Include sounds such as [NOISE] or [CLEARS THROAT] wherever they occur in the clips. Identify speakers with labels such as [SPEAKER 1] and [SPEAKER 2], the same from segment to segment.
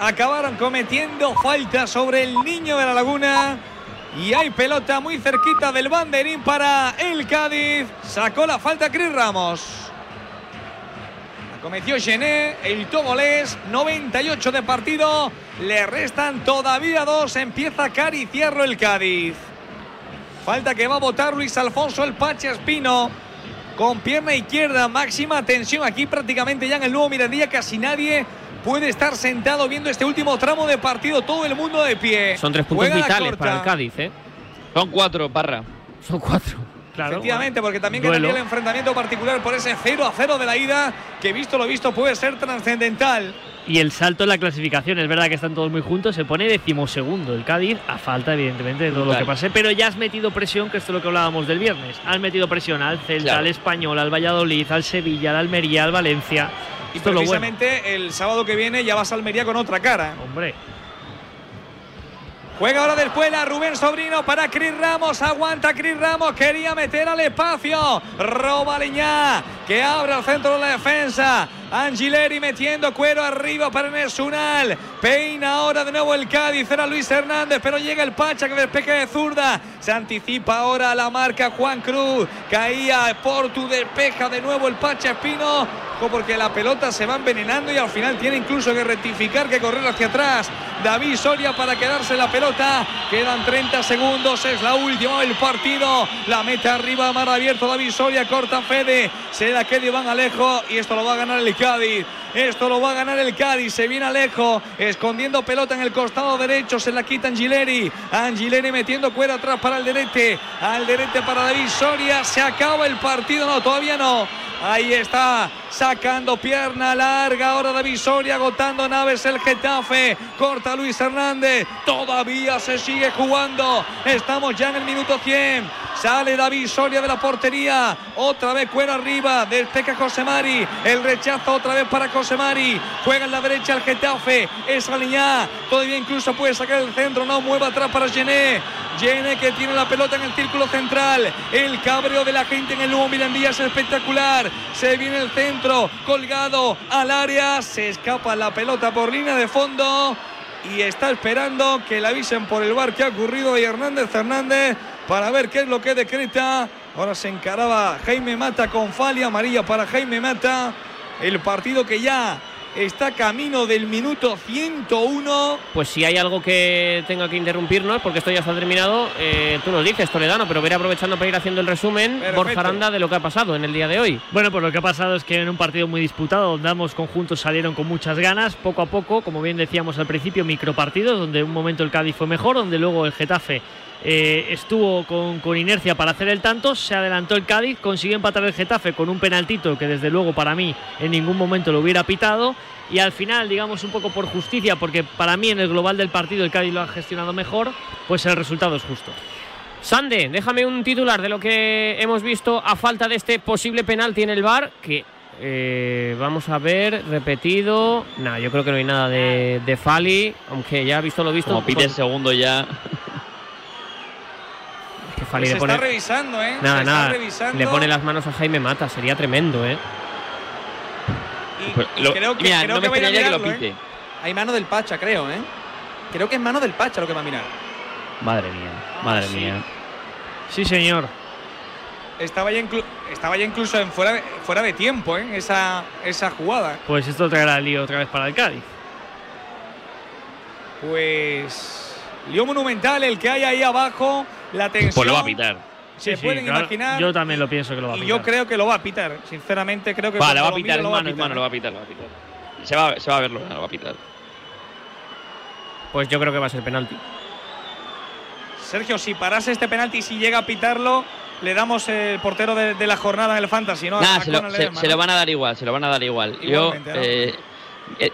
[SPEAKER 1] acabaron cometiendo falta sobre el niño de la laguna. Y hay pelota muy cerquita del banderín para el Cádiz. Sacó la falta Cris Ramos. La cometió Gené, el togolés, 98 de partido. Le restan todavía dos. Empieza a acariciarlo el Cádiz. Falta que va a votar Luis Alfonso el Pache Espino. Con pierna izquierda, máxima tensión aquí prácticamente ya en el nuevo Mirandilla. Casi nadie puede estar sentado viendo este último tramo de partido. Todo el mundo de pie.
[SPEAKER 2] Son tres puntos
[SPEAKER 1] Juega
[SPEAKER 2] vitales para el Cádiz, ¿eh?
[SPEAKER 3] Son cuatro, Parra.
[SPEAKER 2] Son cuatro. Claro.
[SPEAKER 1] Efectivamente, porque también
[SPEAKER 2] Duelo.
[SPEAKER 1] quedaría el enfrentamiento particular por ese 0 a 0 de la ida, que visto lo visto puede ser trascendental.
[SPEAKER 4] Y el salto en la clasificación, es verdad que están todos muy juntos, se pone decimosegundo el Cádiz, a falta evidentemente de todo lo que pase, pero ya has metido presión, que esto es lo que hablábamos del viernes, has metido presión al Celta,
[SPEAKER 3] Claro.
[SPEAKER 4] al Español, al Valladolid, al Sevilla, al Almería, al Valencia.
[SPEAKER 1] Y
[SPEAKER 4] Esto bueno.
[SPEAKER 1] precisamente el sábado que viene ya vas a Almería con otra cara.
[SPEAKER 4] Hombre,
[SPEAKER 1] Juega ahora después la Rubén Sobrino para Cris Ramos. Aguanta Cris Ramos. Quería meter al espacio. Roba Leñá. Que abre al centro de la defensa. Angileri metiendo cuero arriba para Nesunal. Peina ahora de nuevo el Cádiz. Era Luis Hernández. Pero llega el Pacha que despeja de zurda. Se anticipa ahora la marca Juan Cruz. Caía Portu. Despeja de nuevo el Pacha Espino. Porque la pelota se va envenenando y al final tiene incluso que rectificar, que correr hacia atrás. David Soria para quedarse la pelota. Quedan 30 segundos, es la última del partido. La meta arriba, mar abierto. David Soria corta Fede. Se la queda Iván Alejo y esto lo va a ganar el Cádiz. Esto lo va a ganar el Cádiz. Se viene Alejo, escondiendo pelota en el costado derecho. Se la quita Angileri. Angileri metiendo cuero atrás para el derete. Al derete para David Soria. Se acaba el partido. No, todavía no. Ahí está, sacando pierna larga. Ahora David Soria agotando naves el Getafe. Corta Luis Hernández. Todavía se sigue jugando. Estamos ya en el minuto 100. Sale David Soria de la portería. Otra vez cuero arriba. Despeja José Mari. El rechazo otra vez para José Mari. Juega en la derecha el Getafe. Es Aliñá. Todavía incluso puede sacar el centro. No mueva atrás para Gené. Gené que tiene la pelota en el círculo central. El cabreo de la gente en el nuevo Mirandía es espectacular. Se viene el centro. Colgado al área. Se escapa la pelota por línea de fondo. Y está esperando que le avisen por el bar que ha ocurrido y Hernández Hernández para ver qué es lo que decreta. Ahora se encaraba Jaime Mata con Fali amarilla para Jaime Mata. El partido que ya está camino del minuto 101.
[SPEAKER 2] Pues si hay algo que tenga que interrumpirnos, porque esto ya está terminado, eh, tú nos dices, Toledano, pero veré aprovechando para ir haciendo el resumen,
[SPEAKER 1] Perfecto.
[SPEAKER 2] Borja Aranda, de lo que ha pasado en el día de hoy.
[SPEAKER 4] Bueno, pues lo que ha pasado es que en un partido muy disputado, donde ambos conjuntos salieron con muchas ganas, poco a poco, como bien decíamos al principio, micropartidos, donde un momento el Cádiz fue mejor, donde luego el Getafe eh, estuvo con, con inercia para hacer el tanto, se adelantó el Cádiz, consiguió empatar el Getafe con un penaltito que desde luego para mí en ningún momento lo hubiera pitado. Y al final, digamos un poco por justicia, porque para mí en el global del partido el Cádiz lo ha gestionado mejor, pues el resultado es justo.
[SPEAKER 2] Sande, déjame un titular de lo que hemos visto a falta de este posible penalti en el bar, que eh, vamos a ver, repetido. Nada, yo creo que no hay nada de, de Fali, aunque ya visto lo visto.
[SPEAKER 3] Como pide el
[SPEAKER 2] pues,
[SPEAKER 3] segundo ya.
[SPEAKER 2] Fali
[SPEAKER 1] se
[SPEAKER 2] pone,
[SPEAKER 1] está revisando, ¿eh?
[SPEAKER 2] nada,
[SPEAKER 1] se está
[SPEAKER 2] nada,
[SPEAKER 1] revisando.
[SPEAKER 2] le pone las manos a Jaime Mata, sería tremendo, ¿eh?
[SPEAKER 1] Y,
[SPEAKER 3] Pues lo-
[SPEAKER 1] creo que,
[SPEAKER 3] mira,
[SPEAKER 1] creo
[SPEAKER 3] no
[SPEAKER 1] que
[SPEAKER 3] me extrañaría que lo
[SPEAKER 1] mirarlo, ¿eh?
[SPEAKER 3] pite.
[SPEAKER 5] Hay mano del Pacha, creo, ¿eh? Creo que es mano del Pacha lo que va a mirar.
[SPEAKER 3] Madre mía, madre
[SPEAKER 1] sí.
[SPEAKER 3] mía.
[SPEAKER 4] Sí, señor.
[SPEAKER 1] Estaba ya, inclu- estaba ya incluso en fuera, de, fuera de tiempo, ¿eh? Esa, esa jugada.
[SPEAKER 4] Pues esto traerá el lío otra vez para el Cádiz.
[SPEAKER 1] Pues. Lío monumental el que hay ahí abajo. La tensión.
[SPEAKER 3] Pues lo va a pitar.
[SPEAKER 1] Se
[SPEAKER 4] Sí, sí,
[SPEAKER 1] pueden
[SPEAKER 4] claro,
[SPEAKER 1] imaginar.
[SPEAKER 4] Yo también lo pienso que lo va a
[SPEAKER 1] y
[SPEAKER 4] pitar.
[SPEAKER 1] yo creo que lo va a pitar. Sinceramente, creo que.
[SPEAKER 3] Va a
[SPEAKER 1] lo
[SPEAKER 3] pitar,
[SPEAKER 1] va a
[SPEAKER 3] hermano,
[SPEAKER 1] pitar,
[SPEAKER 3] hermano,
[SPEAKER 1] ¿eh?
[SPEAKER 3] lo va a pitar, lo va a pitar. Se va, se va a verlo, lo va a pitar.
[SPEAKER 2] Pues yo creo que va a ser penalti.
[SPEAKER 1] Sergio, si parase este penalti y si llega a pitarlo, le damos el portero de, de la jornada en el Fantasy, ¿no?
[SPEAKER 3] Se lo, van a dar igual, se lo van a dar igual.
[SPEAKER 1] Igualmente,
[SPEAKER 3] Yo,
[SPEAKER 1] ¿no?
[SPEAKER 3] eh, eh,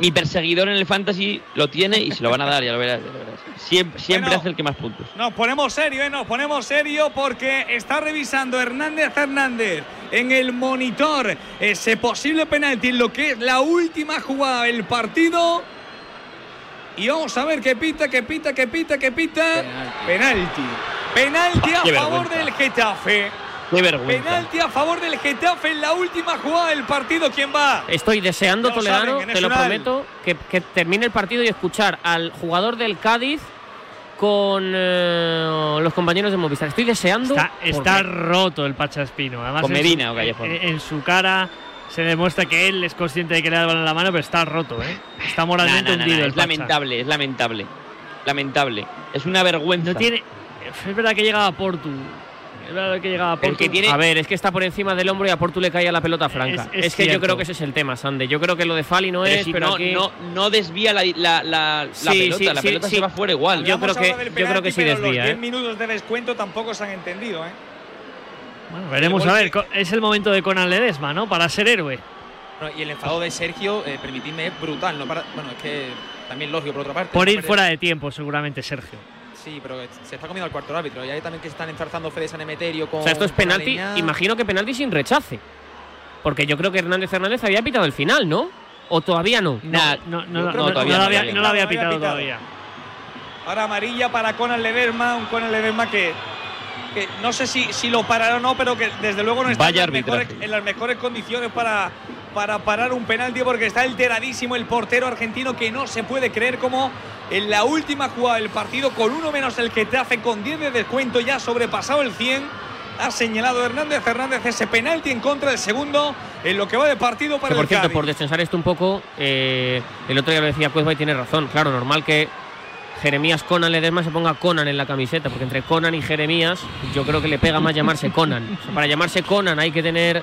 [SPEAKER 3] mi perseguidor en el fantasy lo tiene y se lo van a dar, ya lo verás. ya lo verás. Siempre, siempre
[SPEAKER 1] Bueno.
[SPEAKER 3] hace el que más puntos.
[SPEAKER 1] Nos ponemos serio, ¿eh? Nos ponemos serio porque está revisando Hernández Hernández en el monitor ese posible penalti en lo que es la última jugada del partido. Y vamos a ver qué pita, qué pita, qué pita, qué pita. Penalti. Penalti a
[SPEAKER 3] Qué
[SPEAKER 1] favor
[SPEAKER 3] vergüenza.
[SPEAKER 1] del Getafe.
[SPEAKER 3] Qué vergüenza.
[SPEAKER 1] Penalti a favor del Getafe en la última jugada del partido. ¿Quién va?
[SPEAKER 2] Estoy deseando, Toledano,
[SPEAKER 1] en
[SPEAKER 2] te lo prometo, que, que termine el partido y escuchar al jugador del Cádiz con eh, los compañeros de Movistar. Estoy deseando.
[SPEAKER 4] Está, roto el Pachaspino. Además,
[SPEAKER 3] Con
[SPEAKER 4] en su-
[SPEAKER 3] Medina o Callejón.
[SPEAKER 4] En, en su cara se demuestra que él es consciente de que le da el balón en la mano, pero está roto, ¿eh? Está moralmente
[SPEAKER 3] nah, nah,
[SPEAKER 4] hundido
[SPEAKER 3] nah,
[SPEAKER 4] el
[SPEAKER 3] es lamentable, es lamentable. Lamentable. Es una vergüenza.
[SPEAKER 4] No tiene. Es verdad que llegaba Portu. Es verdad que llegaba a
[SPEAKER 3] El
[SPEAKER 4] Portu.
[SPEAKER 3] que tiene-
[SPEAKER 2] A ver, es que está por encima del hombro y a Portu le cae a la pelota franca.
[SPEAKER 4] Es-
[SPEAKER 2] Es,
[SPEAKER 4] es
[SPEAKER 2] que yo creo que ese es el tema, Sande. Yo creo que lo de Fali no
[SPEAKER 3] Pero
[SPEAKER 2] es,
[SPEAKER 3] si
[SPEAKER 2] pero
[SPEAKER 3] no,
[SPEAKER 2] aquí.
[SPEAKER 3] no, no desvía la, la, la- la
[SPEAKER 2] Sí,
[SPEAKER 3] pelota,
[SPEAKER 2] sí,
[SPEAKER 3] la
[SPEAKER 2] sí,
[SPEAKER 3] pelota
[SPEAKER 2] sí.
[SPEAKER 3] se va fuera igual.
[SPEAKER 2] Yo creo que- yo creo que sí
[SPEAKER 1] pero
[SPEAKER 2] desvía,
[SPEAKER 1] Los
[SPEAKER 2] ¿eh?
[SPEAKER 1] 10 minutos de descuento tampoco se han entendido, ¿eh?
[SPEAKER 4] Bueno, veremos
[SPEAKER 1] El
[SPEAKER 4] a ver. Es el momento de Conan Ledesma, ¿no? Para ser héroe.
[SPEAKER 5] Bueno, y el enfado de Sergio, eh, permitidme, es brutal. ¿no? Para, bueno, es que también lógico por otra parte.
[SPEAKER 4] Por
[SPEAKER 5] ¿no?
[SPEAKER 4] ir fuera de tiempo, seguramente, Sergio.
[SPEAKER 5] Sí, pero se está comiendo al cuarto árbitro. Y ahí también que están enzarzando Fede San Emeterio con.
[SPEAKER 2] O sea, esto es penalti. Imagino que penalti sin rechace. Porque yo creo que Hernández Hernández había pitado el final, ¿no? ¿O todavía no?
[SPEAKER 4] No, no,
[SPEAKER 3] todavía
[SPEAKER 4] lo había,
[SPEAKER 3] todavía
[SPEAKER 4] no lo había
[SPEAKER 1] no.
[SPEAKER 4] pitado todavía.
[SPEAKER 1] Ahora amarilla para Conan Lederma, un Conan Lederma que, que no sé si, si lo parará o no, pero que desde luego no está en, las mejores, en las mejores condiciones para, para parar un penalti porque está alteradísimo el portero argentino que no se puede creer como en la última jugada del partido con uno menos el Getafe con 10 de descuento ya sobrepasado el 100 ha señalado Hernández Hernández ese penalti en contra del segundo en lo que va de partido para
[SPEAKER 2] Que por
[SPEAKER 1] el
[SPEAKER 2] cierto,
[SPEAKER 1] Cádiz.
[SPEAKER 2] por descensar esto un poco, eh, el otro día lo decía Cuezba y tiene razón. Claro, normal que Jeremías Conan Ledesma se ponga Conan en la camiseta, porque entre Conan y Jeremías yo creo que le pega más llamarse Conan. O sea, para llamarse Conan hay que tener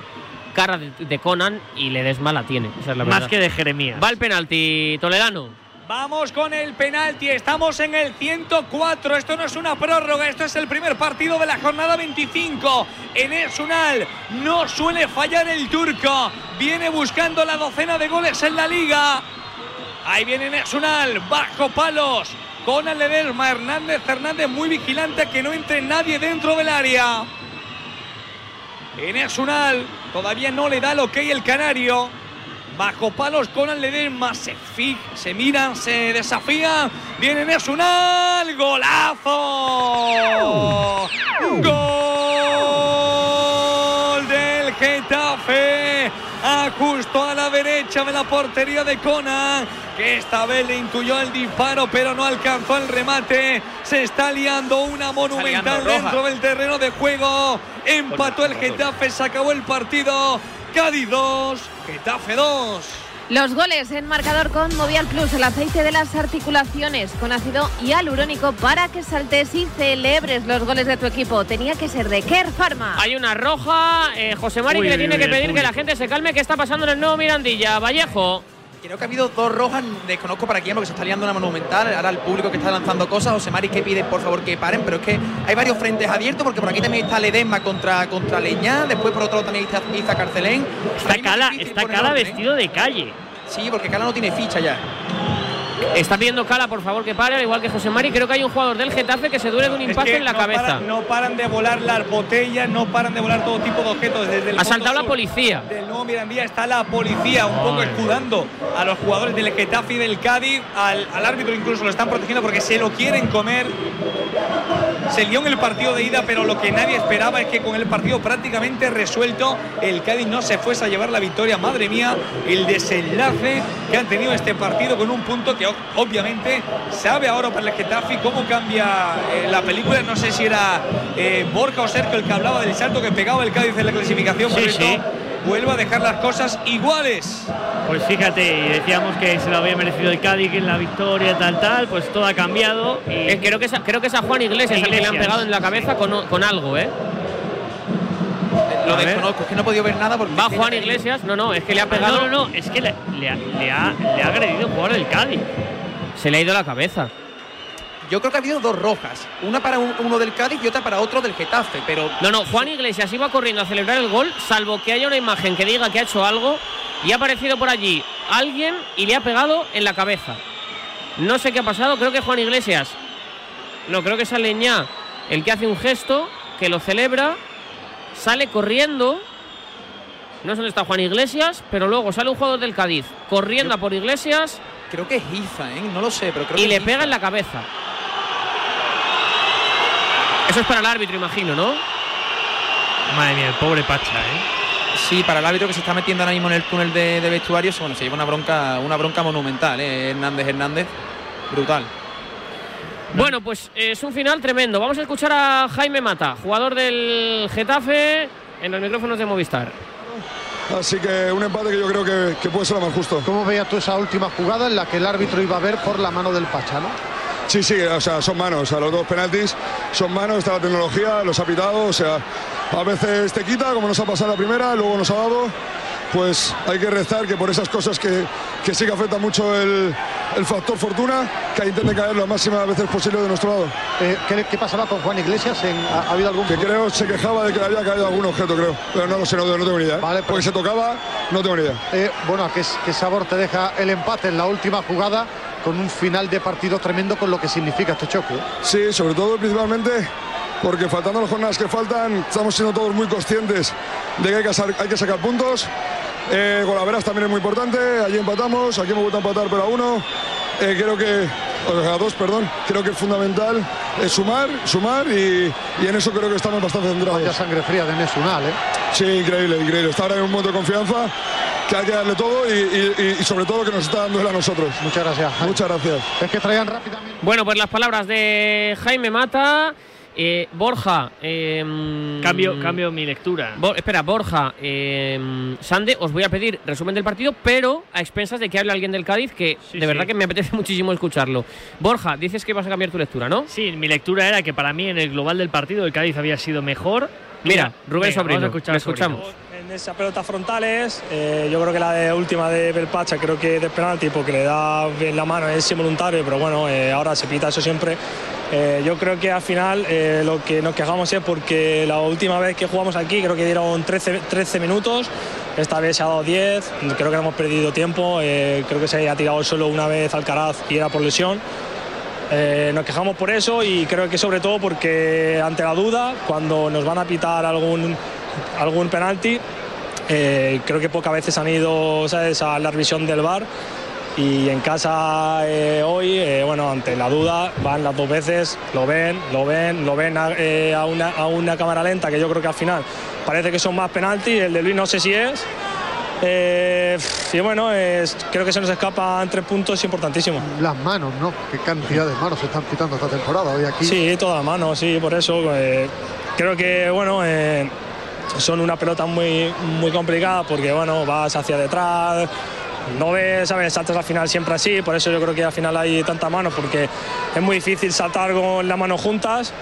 [SPEAKER 2] cara de, de Conan y Ledesma la tiene. Esa es la
[SPEAKER 4] Más que de Jeremías.
[SPEAKER 2] Va el penalti, Toledano.
[SPEAKER 1] Vamos con el penalti, estamos en el 104, esto no es una prórroga, esto es el primer partido de la jornada 25. En el Sunal no suele fallar el turco, viene buscando la docena de goles en la liga. Ahí viene Nesunal, bajo palos, con el Ledesma, Hernández Hernández muy vigilante a que no entre nadie dentro del área. En Esunal todavía no le da el ok el canario. Bajo palos con el Ledesma, se fija, se miran, se desafían. Viene Nesunal, golazo. Gol del Getafe. Justo a la derecha de la portería de Conan, que esta vez le intuyó el disparo, pero no alcanzó el remate. Se está liando una monumental
[SPEAKER 5] liando
[SPEAKER 1] dentro del terreno de juego. Empató el Getafe, se acabó el partido. Cádiz 2, Getafe 2.
[SPEAKER 6] Los goles en marcador con Movial Plus, el aceite de las articulaciones con ácido hialurónico para que saltes y celebres los goles de tu equipo. Tenía que ser de Care Pharma.
[SPEAKER 2] Hay una roja, eh, José Mari,
[SPEAKER 4] Uy,
[SPEAKER 2] que le tiene
[SPEAKER 4] uy,
[SPEAKER 2] que
[SPEAKER 4] el
[SPEAKER 2] pedir que la gente se calme. ¿Qué está pasando en el nuevo Mirandilla? Vallejo.
[SPEAKER 5] Creo que ha habido dos rojas, desconozco para quién, porque se está liando una monumental. Ahora el público que está lanzando cosas, José Mari que pide por favor que paren, pero es que hay varios frentes abiertos, porque por aquí también está Ledesma contra, contra Leñá, después por otro lado también está Iza Carcelén.
[SPEAKER 4] Está Cala, está Cala
[SPEAKER 5] ¿eh?
[SPEAKER 4] vestido de calle.
[SPEAKER 5] Sí, porque Cala no tiene ficha ya.
[SPEAKER 2] Está pidiendo Cala, por favor, que pare, al igual que José Mari. Creo que hay un jugador del Getafe que se duele de un
[SPEAKER 1] Es
[SPEAKER 2] impacto
[SPEAKER 1] que
[SPEAKER 2] en la
[SPEAKER 1] no
[SPEAKER 2] cabeza.
[SPEAKER 1] no paran de volar las botellas, no paran de volar todo tipo de objetos. Desde el
[SPEAKER 2] Ha saltado la policía.
[SPEAKER 1] Del nuevo Mirandía está la policía un poco
[SPEAKER 4] Ay.
[SPEAKER 1] escudando a los jugadores del Getafe y del Cádiz. Al, al árbitro incluso lo están protegiendo porque se lo quieren comer. Se lió en el partido de ida, pero lo que nadie esperaba es que con el partido prácticamente resuelto, el Cádiz no se fuese a llevar la victoria. Madre mía, el desenlace que han tenido este partido con un punto que obviamente sabe ahora para el Getafe cómo cambia eh, la película. No sé si era eh, Borja o Sergio el que hablaba del salto que pegaba el Cádiz en la clasificación.
[SPEAKER 4] Sí, sí.
[SPEAKER 1] vuelve a dejar las cosas iguales.
[SPEAKER 4] Pues fíjate, y decíamos que se lo había merecido el Cádiz en la victoria, tal, tal, pues todo ha cambiado. Y
[SPEAKER 2] Eh, creo, que es, a- creo que es a Juan Iglesias, que le han pegado en la cabeza con, con algo, ¿eh?
[SPEAKER 5] Lo desconozco, es que no he podido ver nada porque.
[SPEAKER 2] Va Juan Iglesias. No, no, es que le ha pegado.
[SPEAKER 4] No, no, no, es que le, le ha, le ha- le ha agredido un jugador del Cádiz.
[SPEAKER 2] Se le ha ido la cabeza.
[SPEAKER 5] Yo creo que ha habido dos rojas, una para un- uno del Cádiz y otra para otro del Getafe, pero
[SPEAKER 2] No, no, Juan Iglesias iba corriendo a celebrar el gol, salvo que haya una imagen que diga que ha hecho algo y ha aparecido por allí alguien y le ha pegado en la cabeza. No sé qué ha pasado, creo que Juan Iglesias. No, creo que es Aleñá el que hace un gesto, que lo celebra, sale corriendo. No sé dónde está Juan Iglesias, pero luego sale un jugador del Cádiz corriendo a por Iglesias
[SPEAKER 5] creo que es Iza, ¿eh? No lo sé, pero creo
[SPEAKER 2] y
[SPEAKER 5] que
[SPEAKER 2] le pega en la cabeza. Eso es para el árbitro, imagino, ¿no?
[SPEAKER 4] Madre mía, el pobre Pacha, ¿eh?
[SPEAKER 5] Sí, para el árbitro que se está metiendo ahora mismo en el túnel de, de vestuarios, bueno, se lleva una bronca, una bronca monumental, ¿eh? Hernández Hernández. Brutal.
[SPEAKER 2] Bueno, pues es un final tremendo. Vamos a escuchar a Jaime Mata, jugador del Getafe, en los micrófonos de Movistar.
[SPEAKER 7] Así que un empate que yo creo que, que puede ser lo más justo.
[SPEAKER 8] ¿Cómo veías tú esa última jugada en la que el árbitro iba a ver por la mano del Pacha, no?
[SPEAKER 7] Sí, sí, o sea, son manos, o sea, los dos penaltis son manos, está la tecnología, los ha pitado, o sea, a veces te quita, como nos ha pasado la primera, luego nos ha dado, pues hay que rezar que por esas cosas que, que sí que afecta mucho el, el factor fortuna, que ahí intente caer lo máximas veces posible de nuestro lado.
[SPEAKER 8] Eh, ¿qué, qué pasaba con Juan Iglesias? En- ha, ha habido algún
[SPEAKER 7] Que creo se quejaba de que le había caído algún objeto, creo, pero no lo sé, no, no tengo ni idea. ¿eh?
[SPEAKER 8] Vale,
[SPEAKER 7] Porque se tocaba, no tengo ni idea.
[SPEAKER 8] Eh, bueno, ¿qué, qué sabor te deja el empate en la última jugada con un final de partido tremendo con lo que significa este choque?
[SPEAKER 7] Sí, sobre todo principalmente porque faltando las jornadas que faltan, estamos siendo todos muy conscientes de que hay que, sa- hay que sacar puntos. Eh, Golaveras también es muy importante, allí empatamos, aquí hemos vuelto a empatar pero a uno. Eh, creo que, o a dos, perdón, creo que es fundamental eh, sumar, sumar y, y en eso creo que estamos bastante
[SPEAKER 8] Vaya
[SPEAKER 7] centrados.
[SPEAKER 8] sangre fría de Nesunal, ¿eh?
[SPEAKER 7] Sí, increíble, increíble. Está ahora en un momento de confianza que hay que darle todo y, y- y sobre todo que nos está dando él a nosotros.
[SPEAKER 8] Muchas gracias. Jaime.
[SPEAKER 7] Muchas gracias.
[SPEAKER 8] Es que traían rápidamente.
[SPEAKER 2] Bueno, pues las palabras de Jaime Mata. Eh, Borja. eh,
[SPEAKER 4] Cambio, cambio mi lectura.
[SPEAKER 2] Bo- espera, Borja, eh, Sande, os voy a pedir resumen del partido, pero a expensas de que hable alguien del Cádiz, que
[SPEAKER 4] Sí,
[SPEAKER 2] de verdad
[SPEAKER 4] sí.
[SPEAKER 2] que me apetece [LAUGHS] muchísimo escucharlo. Borja, dices que vas a cambiar tu lectura, ¿no?
[SPEAKER 4] Sí, mi lectura era que para mí en el global del partido el Cádiz había sido mejor.
[SPEAKER 2] Mira, Rubén
[SPEAKER 4] venga,
[SPEAKER 2] Sobrino,
[SPEAKER 4] a Sobrino.
[SPEAKER 9] En esas pelotas frontales, eh, yo creo que la última de Belpacha, creo que de penalti, porque le da bien la mano, es involuntario, pero bueno, eh, ahora se pita eso siempre. Eh, yo creo que al final lo que nos quejamos es porque la última vez que jugamos aquí, creo que dieron 13, 13 minutos, esta vez se ha dado 10, creo que hemos perdido tiempo, creo que se ha tirado solo una vez Alcaraz y era por lesión. Nos quejamos por eso y creo que sobre todo porque ante la duda, cuando nos van a pitar algún, algún penalti, eh, creo que pocas veces han ido ¿sabes? a la revisión del VAR y en casa eh, hoy, eh, bueno, ante la duda, van las dos veces, lo ven, lo ven, lo ven a, eh, a una, a una cámara lenta que yo creo que al final parece que son más penaltis, el de Luis no sé si es. Y bueno, creo que se nos escapan tres puntos importantísimos.
[SPEAKER 8] Las manos, ¿no? Qué cantidad de manos se están pitando esta temporada hoy aquí.
[SPEAKER 9] Sí, toda mano, sí, por eso. creo que, bueno, son una pelota muy, muy complicada porque, bueno, vas hacia detrás, no ves, ¿sabes? Saltas al final siempre así, por eso yo creo que al final hay tanta mano porque es muy difícil saltar con las manos juntas.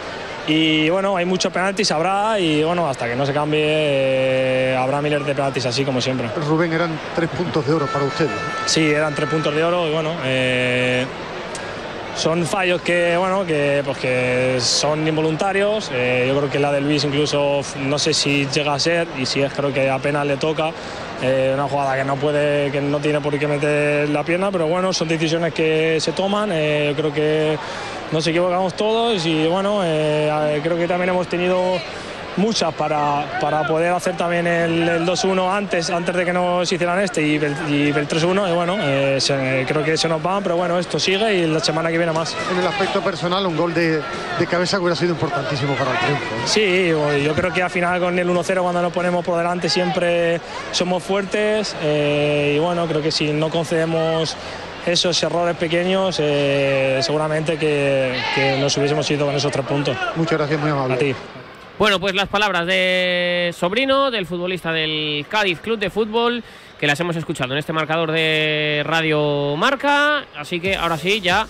[SPEAKER 9] Y bueno, hay muchos penaltis, habrá, y bueno, hasta que no se cambie, eh, habrá miles de penaltis así como siempre.
[SPEAKER 8] Rubén, eran tres puntos de oro para ustedes.
[SPEAKER 9] Sí, eran tres puntos de oro y bueno, eh, son fallos que, bueno, que, pues son involuntarios. Eh, yo creo que la de Luis incluso no sé si llega a ser y si es creo que apenas le toca. Eh, una jugada que no puede, que no tiene por qué meter la pierna, pero bueno, son decisiones que se toman. Eh, yo creo que nos equivocamos todos y bueno, creo que también hemos tenido muchas para, para poder hacer también el, el 2-1 antes, antes de que nos hicieran este y el, y el 3-1. Y bueno, eh, se- creo que se nos van, pero bueno, esto sigue y la semana que viene más.
[SPEAKER 8] En el aspecto personal, un gol de, de cabeza hubiera sido importantísimo para el triunfo. ¿eh?
[SPEAKER 9] Sí, yo creo que al final con el 1-0 cuando nos ponemos por delante siempre somos fuertes eh, y bueno, creo que si no concedemos esos errores pequeños, eh, seguramente que, que nos hubiésemos ido con esos tres puntos.
[SPEAKER 8] Muchas gracias, muy amable.
[SPEAKER 9] A ti.
[SPEAKER 2] Bueno, pues las palabras de Sobrino, del futbolista del Cádiz Club de Fútbol, que las hemos escuchado en este marcador de Radio Marca. Así que ahora sí, ya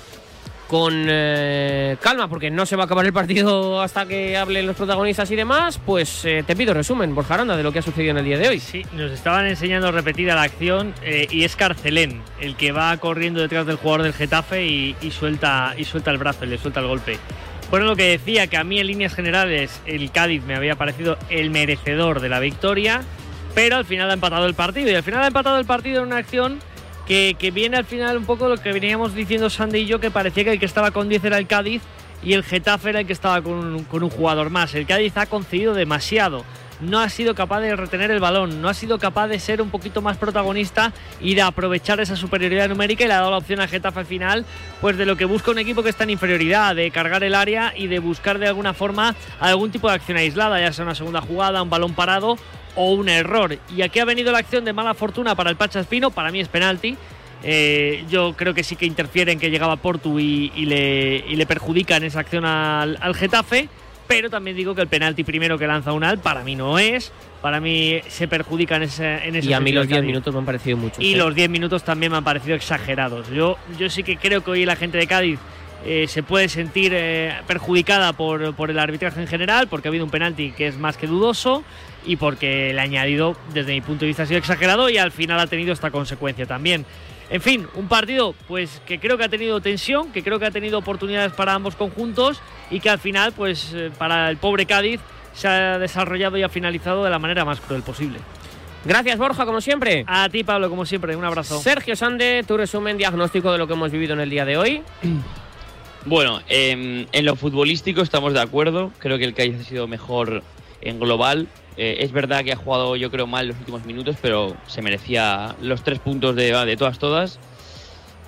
[SPEAKER 2] con eh, calma, porque no se va a acabar el partido hasta que hablen los protagonistas y demás, pues eh, te pido resumen, Borja Aranda, de lo que ha sucedido en el día de hoy.
[SPEAKER 4] Sí, nos estaban enseñando repetida la acción eh, y es Carcelén el que va corriendo detrás del jugador del Getafe y, y suelta, y suelta el brazo, y le suelta el golpe. Bueno, lo que decía que a mí en líneas generales el Cádiz me había parecido el merecedor de la victoria, pero al final ha empatado el partido y al final ha empatado el partido en una acción que, viene al final un poco lo que veníamos diciendo Sandy y yo, que parecía que el que estaba con 10 era el Cádiz y el Getafe era el que estaba con un, con un jugador más. El Cádiz ha concedido demasiado no ha sido capaz de retener el balón, no ha sido capaz de ser un poquito más protagonista y de aprovechar esa superioridad numérica y le ha dado la opción a Getafe al final, pues de lo que busca un equipo que está en inferioridad, de cargar el área y de buscar de alguna forma algún tipo de acción aislada, ya sea una segunda jugada, un balón parado o un error. Y aquí ha venido la acción de mala fortuna para el Pachaspino, para mí es penalti. Eh, yo creo que sí que interfiere en que llegaba Portu y, le, y le, perjudica en esa acción al, al, Getafe. Pero también digo que el penalti primero que lanza Unal para mí no es. Para mí se perjudica en ese, en ese
[SPEAKER 2] Y a mí los 10 minutos me han parecido mucho.
[SPEAKER 4] Y ¿eh? los 10 minutos también me han parecido exagerados. Yo, yo sí que creo que hoy la gente de Cádiz eh, se puede sentir eh, perjudicada por, por, el arbitraje en general, porque ha habido un penalti que es más que dudoso y porque el añadido, desde mi punto de vista, ha sido exagerado y al final ha tenido esta consecuencia también. En fin, un partido pues que creo que ha tenido tensión, que creo que ha tenido oportunidades para ambos conjuntos y que al final, pues eh, para el pobre Cádiz se ha desarrollado y ha finalizado de la manera más cruel posible.
[SPEAKER 2] Gracias, Borja, como siempre.
[SPEAKER 4] A ti, Pablo, como siempre. Un abrazo.
[SPEAKER 2] Sergio Sande, tu resumen diagnóstico de lo que hemos vivido en el día de hoy. [CLEARS THROAT]
[SPEAKER 3] Bueno, eh, en lo futbolístico estamos de acuerdo. Creo que el Cádiz ha sido mejor en global. Eh, es verdad que ha jugado, yo creo, mal los últimos minutos, pero se merecía los tres puntos de, de todas, todas.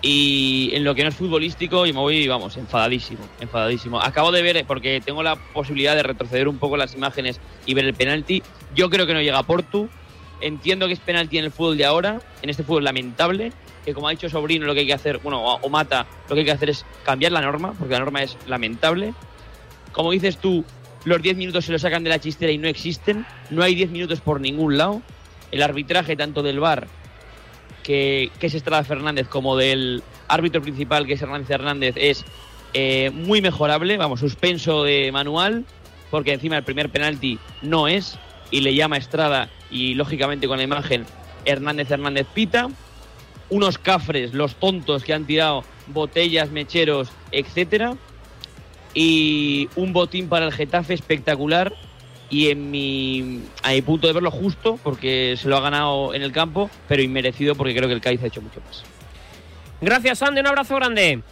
[SPEAKER 3] Y en lo que no es futbolístico, yo me voy, vamos, enfadadísimo, enfadadísimo. Acabo de ver, porque tengo la posibilidad de retroceder un poco las imágenes y ver el penalti. Yo creo que no llega a Portu. Entiendo que es penalti en el fútbol de ahora, en este fútbol lamentable, que como ha dicho Sobrino, lo que hay que hacer, bueno, o Mata, lo que hay que hacer es cambiar la norma, porque la norma es lamentable. Como dices tú, los 10 minutos se los sacan de la chistera y no existen. No hay 10 minutos por ningún lado. El arbitraje tanto del VAR, que, que es Estrada Fernández, como del árbitro principal, que es Hernández Hernández, es eh, muy mejorable. Vamos, suspenso de manual, porque encima el primer penalti no es, y le llama Estrada, y lógicamente con la imagen Hernández Hernández pita. Unos cafres, los tontos que han tirado botellas, mecheros, etcétera y un botín para el Getafe espectacular y en mi, a mi punto de verlo justo porque se lo ha ganado en el campo, pero inmerecido porque creo que el Cádiz ha hecho mucho más.
[SPEAKER 2] Gracias, Andy. Un abrazo grande.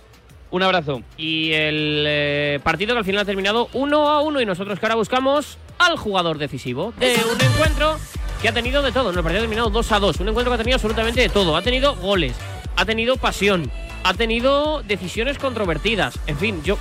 [SPEAKER 3] Un abrazo.
[SPEAKER 2] Y el eh, partido que al final ha terminado 1 a 1 y nosotros que ahora buscamos al jugador decisivo de un encuentro que ha tenido de todo. En el partido ha terminado 2 a 2. Un encuentro que ha tenido absolutamente de todo. Ha tenido goles, ha tenido pasión, ha tenido decisiones controvertidas. En fin, yo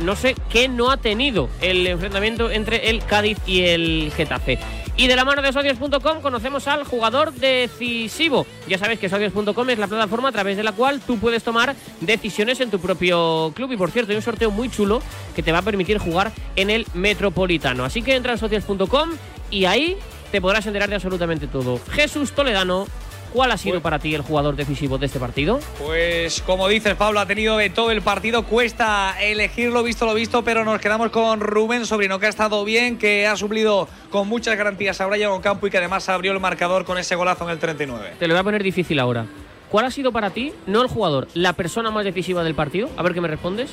[SPEAKER 2] no sé qué no ha tenido el enfrentamiento entre el Cádiz y el Getafe. Y de la mano de socios.com conocemos al jugador decisivo. Ya sabes que socios.com es la plataforma a través de la cual tú puedes tomar decisiones en tu propio club. Y por cierto, hay un sorteo muy chulo que te va a permitir jugar en el Metropolitano. Así que entra en socios.com y ahí te podrás enterar de absolutamente todo. Jesús Toledano, ¿Cuál ha sido para ti el jugador decisivo de este partido?
[SPEAKER 1] Pues como dices, Pablo, ha tenido de todo el partido. Cuesta elegirlo, visto lo visto, pero nos quedamos con Rubén Sobrino, que ha estado bien, que ha suplido con muchas garantías a Brian Campo y que además abrió el marcador con ese golazo en el 39.
[SPEAKER 2] Te lo voy a poner difícil ahora. ¿Cuál ha sido para ti, no el jugador, la persona más decisiva del partido? A ver qué me respondes.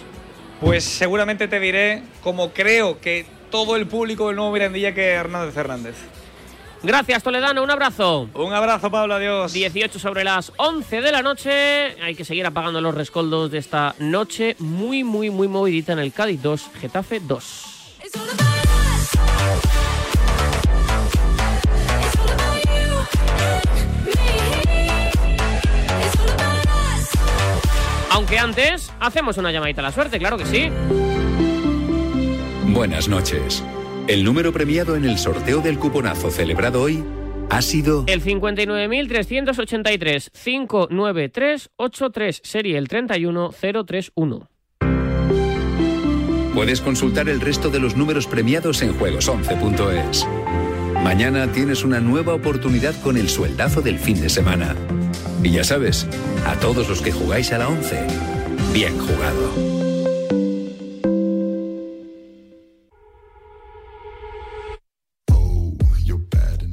[SPEAKER 1] Pues seguramente te diré, como creo que todo el público del nuevo Mirandilla, que Hernández Hernández.
[SPEAKER 2] Gracias, Toledano. Un abrazo.
[SPEAKER 1] Un abrazo, Pablo. Adiós.
[SPEAKER 2] 18 sobre las 11 de la noche. Hay que seguir apagando los rescoldos de esta noche. Muy, muy, muy movidita en el Cádiz 2, Getafe 2. Aunque antes, hacemos una llamadita a la suerte, claro que sí.
[SPEAKER 10] Buenas noches. El número premiado en el sorteo del cuponazo celebrado hoy ha sido...
[SPEAKER 2] El 59.383 59383, serie el 31031.
[SPEAKER 10] Puedes consultar el resto de los números premiados en juegos11.es. Mañana tienes una nueva oportunidad con el sueldazo del fin de semana. Y ya sabes, a todos los que jugáis a la 11, bien jugado.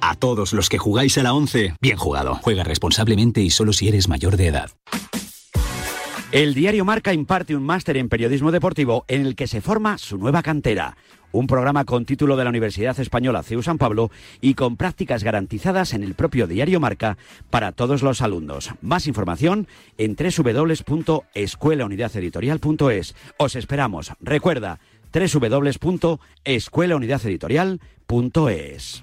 [SPEAKER 11] A todos los que jugáis a la 11, bien jugado. Juega responsablemente y solo si eres mayor de edad.
[SPEAKER 12] El diario Marca imparte un máster en periodismo deportivo en el que se forma su nueva cantera. Un programa con título de la Universidad Española CEU San Pablo y con prácticas garantizadas en el propio diario Marca para todos los alumnos. Más información en www.escuelaunidadeditorial.es. Os esperamos. Recuerda www.escuelaunidadeditorial.es.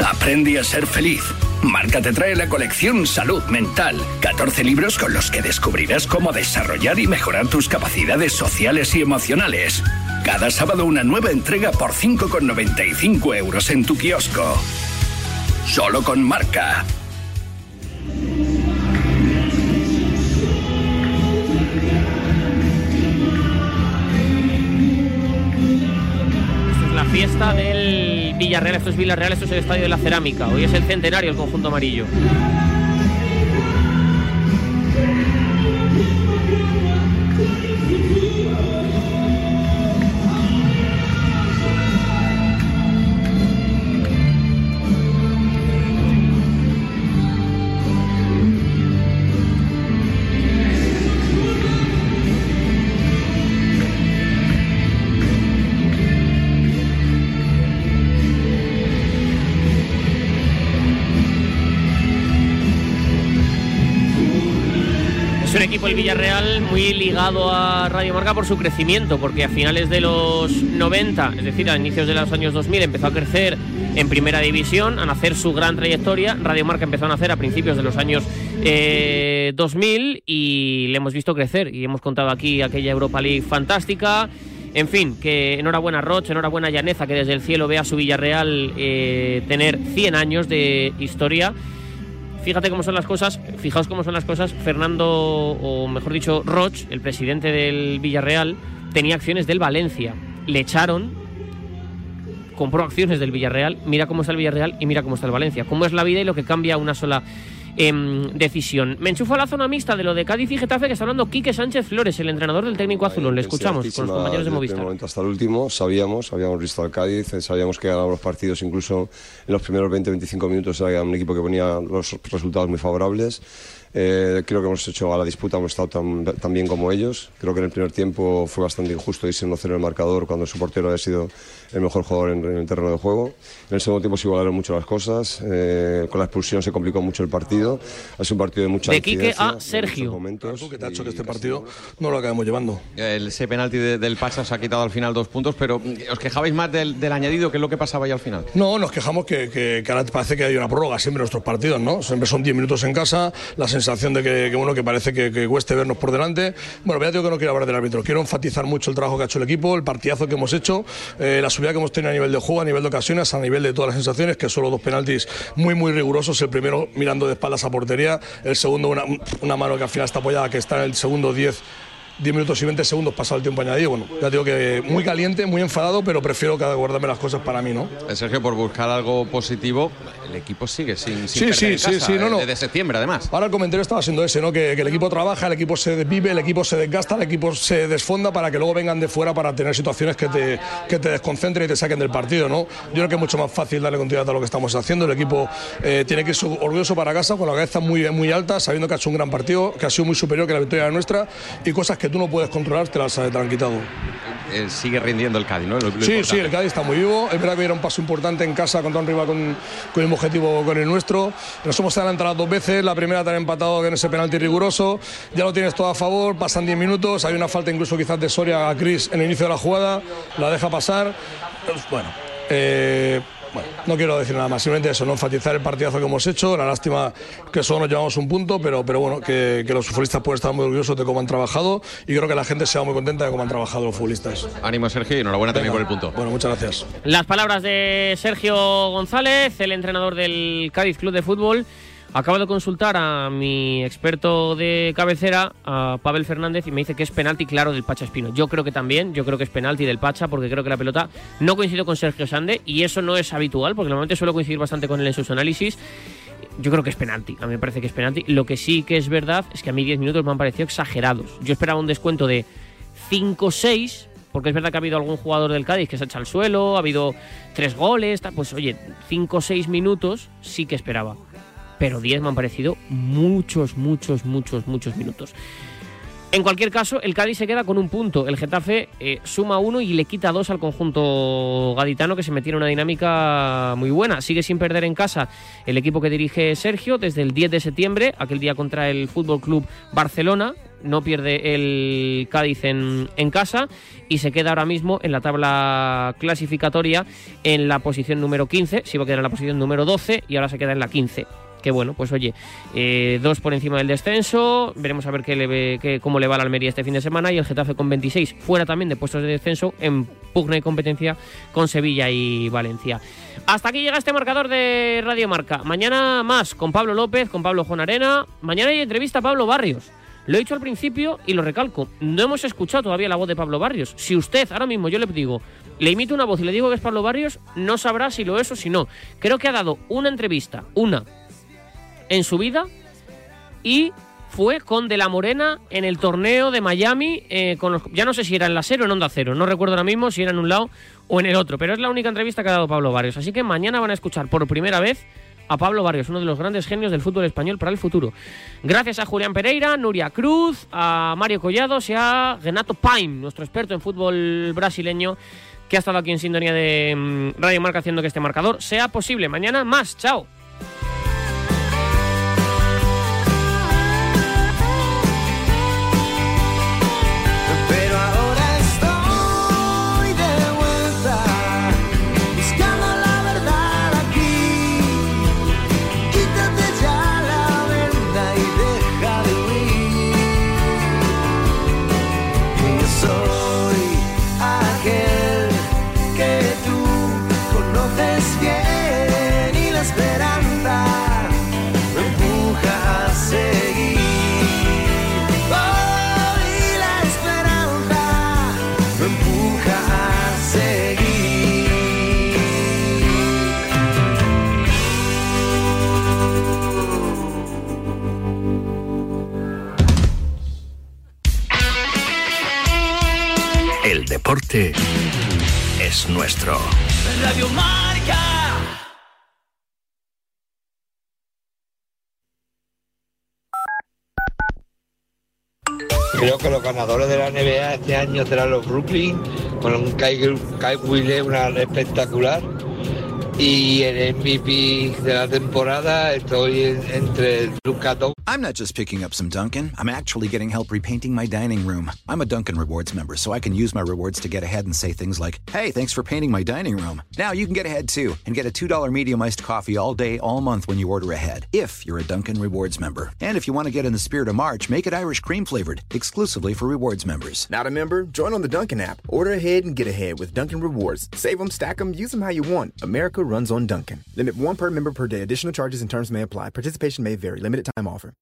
[SPEAKER 13] Aprende a ser feliz. Marca te trae la colección Salud Mental. 14 libros con los que descubrirás cómo desarrollar y mejorar tus capacidades sociales y emocionales. Cada sábado una nueva entrega por 5,95 euros en tu kiosco. Solo con Marca.
[SPEAKER 2] Es la fiesta del Villarreal, esto es Villarreal, esto es el Estadio de la Cerámica. Hoy es el centenario el conjunto amarillo. Equipo el Villarreal muy ligado a Radio Marca por su crecimiento, porque a finales de los 90, es decir, a inicios de los años 2000, empezó a crecer en primera división, a nacer su gran trayectoria. Radio Marca empezó a nacer a principios de los años eh, 2000 y le hemos visto crecer y hemos contado aquí aquella Europa League fantástica. En fin, que enhorabuena Roche, enhorabuena Llaneza, que desde el cielo ve a su Villarreal eh, tener 100 años de historia. Fíjate cómo son las cosas, fijaos cómo son las cosas. Fernando, o mejor dicho, Roch, el presidente del Villarreal, tenía acciones del Valencia. Le echaron, compró acciones del Villarreal. Mira cómo está el Villarreal y mira cómo está el Valencia. Cómo es la vida y lo que cambia una sola em, decisión. Me enchufo a la zona mixta de lo de Cádiz y Getafe, que está hablando Quique Sánchez Flores, el entrenador del técnico azulón. Le escuchamos con los compañeros de
[SPEAKER 14] desde el
[SPEAKER 2] Movistar.
[SPEAKER 14] momento hasta el último, sabíamos, habíamos visto al Cádiz, eh, sabíamos que ganábamos los partidos, incluso en los primeros 20-25 minutos era un equipo que ponía los resultados muy favorables. Eh, creo que hemos hecho a la disputa, hemos estado tan, tan bien como ellos. Creo que en el primer tiempo fue bastante injusto irse 1-0 en el marcador cuando su portero había sido el mejor jugador en, en el terreno de juego. En el segundo tiempo se igualaron mucho las cosas. eh, con la expulsión se complicó mucho el partido. Ha sido un partido de mucha
[SPEAKER 2] De Quique a Sergio.
[SPEAKER 14] momentos.
[SPEAKER 15] que te ha hecho que este partido no lo acabemos llevando.
[SPEAKER 16] El, ese penalti de- del Pacha se ha quitado al final dos puntos, pero mm, os quejabais más del, del añadido, que es lo que pasaba ahí al final.
[SPEAKER 15] No, nos quejamos que, que, que ahora parece que hay una prórroga siempre en nuestros partidos, ¿no? Siempre son 10 minutos en casa, la sensación de que, que, bueno, que parece que, que cueste vernos por delante. Bueno, ya digo que no quiero hablar del árbitro, quiero enfatizar mucho el trabajo que ha hecho el equipo, el partidazo que hemos hecho, eh, la subida que hemos tenido a nivel de juego, a nivel de ocasiones, a nivel de todas las sensaciones, que solo dos penaltis muy, muy rigurosos. El primero mirando de espaldas a portería, el segundo una, una mano que al final está apoyada, que está en el segundo 10 10 minutos y 20 segundos pasado el tiempo añadido. Bueno, ya digo que muy caliente, muy enfadado, pero prefiero que guardarme las cosas para mí, ¿no?
[SPEAKER 16] Eh, Sergio, por buscar algo positivo, el equipo sigue sin, sin
[SPEAKER 15] Sí, sí,
[SPEAKER 16] en
[SPEAKER 15] sí,
[SPEAKER 16] casa,
[SPEAKER 15] sí, no,
[SPEAKER 16] eh,
[SPEAKER 15] no.
[SPEAKER 16] Desde septiembre, además.
[SPEAKER 15] Ahora el comentario estaba siendo ese, ¿no? Que, que el equipo trabaja, el equipo se desvive, el equipo se desgasta, el equipo se desfonda para que luego vengan de fuera para tener situaciones que te, que te desconcentren y te saquen del partido, ¿no? Yo creo que es mucho más fácil darle continuidad a lo que estamos haciendo. El equipo eh, tiene que ir orgulloso para casa, con la cabeza muy, muy alta, sabiendo que ha hecho un gran partido, que ha sido muy superior que la victoria nuestra y cosas que tú no puedes controlar te las, te han quitado.
[SPEAKER 16] eh, sigue rindiendo el Cádiz, ¿no? Lo- lo
[SPEAKER 15] Sí,
[SPEAKER 16] importante.
[SPEAKER 15] sí, el Cádiz está muy vivo. Es verdad que era un paso importante en casa contra un rival con, con el mismo objetivo con el nuestro. Nos hemos adelantado las dos veces. La primera te han empatado en ese penalti riguroso. Ya lo tienes todo a favor. Pasan 10 minutos. Hay una falta incluso quizás de Soria a Cris en el inicio de la jugada. La deja pasar. Pues, bueno, eh, bueno, no quiero decir nada más. Simplemente eso, no enfatizar el partidazo que hemos hecho. La lástima que solo nos llevamos un punto, pero, pero bueno, que, que los futbolistas pueden estar muy orgullosos de cómo han trabajado y creo que la gente se va muy contenta de cómo han trabajado los futbolistas.
[SPEAKER 16] Ánimo, Sergio, y enhorabuena también por
[SPEAKER 15] Venga.
[SPEAKER 16] el punto.
[SPEAKER 15] Bueno, muchas gracias.
[SPEAKER 2] Las palabras de Sergio González, el entrenador del Cádiz Club de Fútbol. Acabo de consultar a mi experto de cabecera, a Pavel Fernández, y me dice que es penalti claro del Pacha Espino. Yo creo que también, yo creo que es penalti del Pacha, porque creo que la pelota no coincidió con Sergio Sande, y eso no es habitual, porque normalmente suelo coincidir bastante con él en sus análisis. Yo creo que es penalti, a mí me parece que es penalti. Lo que sí que es verdad es que a mí 10 minutos me han parecido exagerados. Yo esperaba un descuento de 5-6, porque es verdad que ha habido algún jugador del Cádiz que se ha echado al suelo, ha habido tres goles, pues oye, 5-6 minutos sí que esperaba. Pero 10 me han parecido muchos, muchos, muchos, muchos minutos. En cualquier caso, el Cádiz se queda con un punto. El Getafe eh, suma uno y le quita dos al conjunto gaditano que se metió en una dinámica muy buena. Sigue sin perder en casa el equipo que dirige Sergio desde el 10 de septiembre, aquel día contra el Fútbol Club Barcelona. No pierde el Cádiz en, en casa y se queda ahora mismo en la tabla clasificatoria en la posición número 15. Se iba a quedar en la posición número 12 y ahora se queda en la 15 que bueno, pues oye, eh, dos por encima del descenso, veremos a ver qué le ve, cómo le va la Almería este fin de semana y el Getafe con 26 fuera también de puestos de descenso en pugna y competencia con Sevilla y Valencia. Hasta aquí llega este marcador de Radio Marca. Mañana más con Pablo López, con Pablo Juan Arena. Mañana hay entrevista a Pablo Barrios. Lo he dicho al principio y lo recalco. No hemos escuchado todavía la voz de Pablo Barrios. Si usted, ahora mismo yo le digo, le imito una voz y le digo que es Pablo Barrios, no sabrá si lo es o si no. Creo que ha dado una entrevista, una, en su vida y fue con De La Morena en el torneo de Miami. eh, con ya no sé si era en la cero o en Onda Cero. No recuerdo ahora mismo si era en un lado o en el otro. Pero es la única entrevista que ha dado Pablo Barrios. Así que mañana van a escuchar por primera vez a Pablo Barrios, uno de los grandes genios del fútbol español para el futuro. Gracias a Julián Pereira, Nuria Cruz, a Mario Collados y a Renato Paim, nuestro experto en fútbol brasileño, que ha estado aquí en sintonía de mm, Radio Marca haciendo que este marcador sea posible. Mañana más. Chao.
[SPEAKER 13] Deporte es nuestro.
[SPEAKER 17] Radio Marca.
[SPEAKER 18] Creo que los ganadores de la NBA este año serán los Brooklyn, con un Kai, Kai Wille, una espectacular. Y el MVP de la temporada estoy en- entre Luka Doncic
[SPEAKER 19] I'm not just picking up some Dunkin', I'm actually getting help repainting my dining room. I'm a Dunkin' Rewards member, so I can use my rewards to get ahead and say things like, hey, thanks for painting my dining room. Now you can get ahead too and get a $2 medium iced coffee all day, all month when you order ahead, if you're a Dunkin' Rewards member. And if you want to get in the spirit of March, make it Irish cream flavored, exclusively for rewards members.
[SPEAKER 20] Not a member? Join on the Dunkin' app. Order ahead and get ahead with Dunkin' Rewards. Save them, stack them, use them how you want. America runs on Duncan. Limit one per member per day. Additional charges and terms may apply. Participation may vary. Limited time offer.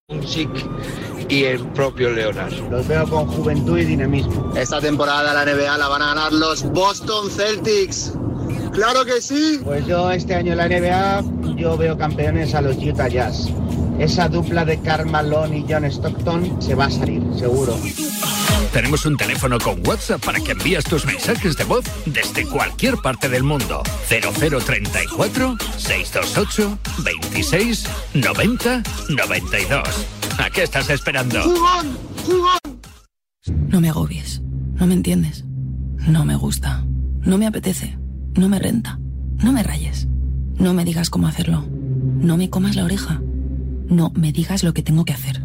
[SPEAKER 18] y el propio Leonard.
[SPEAKER 21] Los veo con juventud y dinamismo. Esta temporada la NBA la van a ganar los Boston Celtics. ¡Claro que sí! Pues yo este año en la NBA yo veo campeones a los Utah Jazz. Esa dupla de Karl Malone y John Stockton se va a salir, seguro.
[SPEAKER 13] Tenemos un teléfono con WhatsApp para que envíes tus mensajes de voz desde cualquier parte del mundo. 0034 628 26 90 92. ¿A qué estás esperando?
[SPEAKER 21] ¡Jugón! ¡Jugón!
[SPEAKER 22] No me agobies. No me entiendes.
[SPEAKER 23] No me gusta. No me apetece. No me renta. No me rayes. No me digas cómo hacerlo. No me comas la oreja. No me digas lo que tengo que hacer.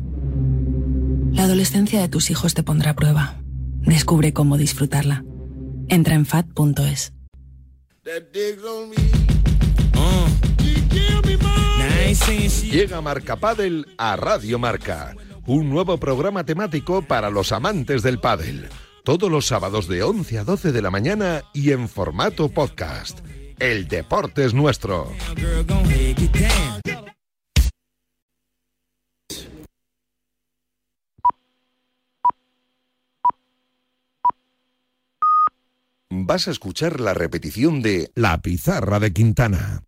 [SPEAKER 23] La adolescencia de tus hijos te pondrá a prueba. Descubre cómo disfrutarla. Entra en fat.es.
[SPEAKER 24] Llega Marca Padel a Radio Marca, un nuevo programa temático para los amantes del pádel. Todos los sábados de 11 a 12 de la mañana y en formato podcast. El deporte es nuestro. Vas a escuchar la repetición de La Pizarra de Quintana.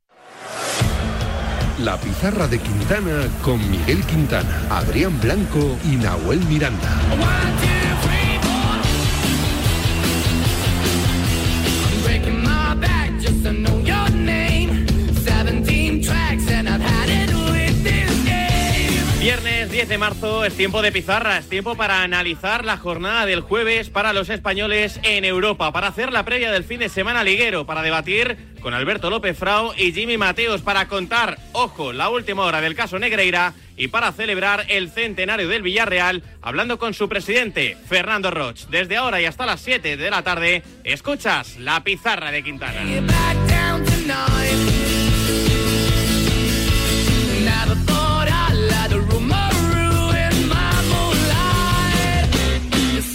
[SPEAKER 24] La Pizarra de Quintana con Miguel Quintana, Adrián Blanco y Nahuel Miranda.
[SPEAKER 25] 10 de marzo es tiempo de pizarra, es tiempo para analizar la jornada del jueves para los españoles en Europa, para hacer la previa del fin de semana liguero, para debatir con Alberto López Frau y Jimmy Mateos, para contar, ojo, la última hora del caso Negreira y para celebrar el centenario del Villarreal, hablando con su presidente, Fernando Roch. Desde ahora y hasta las 7 de la tarde, escuchas la pizarra de Quintana.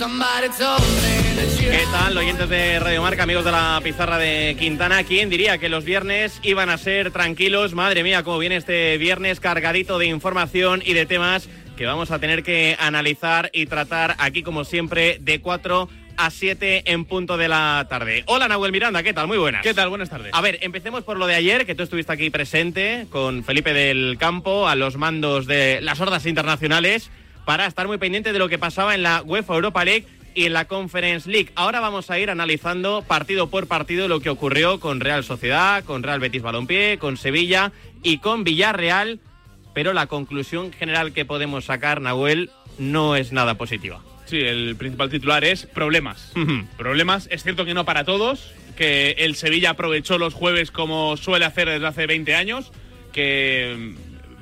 [SPEAKER 25] ¿Qué tal, oyentes de Radio Marca, amigos de la pizarra de Quintana? ¿Quién diría que los viernes iban a ser tranquilos? Madre mía, cómo viene este viernes cargadito de información y de temas que vamos a tener que analizar y tratar aquí, como siempre, de 4 a 7 en punto de la tarde. Hola, Nahuel Miranda, ¿qué tal? Muy buenas.
[SPEAKER 26] ¿Qué tal? Buenas tardes.
[SPEAKER 25] A ver, empecemos por lo de ayer, que tú estuviste aquí presente con Felipe del Campo a los mandos de las hordas internacionales para estar muy pendiente de lo que pasaba en la UEFA Europa League y en la Conference League. Ahora vamos a ir analizando partido por partido lo que ocurrió con Real Sociedad, con Real Betis Balompié, con Sevilla y con Villarreal, pero la conclusión general que podemos sacar, Nahuel, no es nada positiva.
[SPEAKER 26] Sí, el principal titular es problemas. problemas, es cierto que no para todos, que el Sevilla aprovechó los jueves como suele hacer desde hace 20 años, que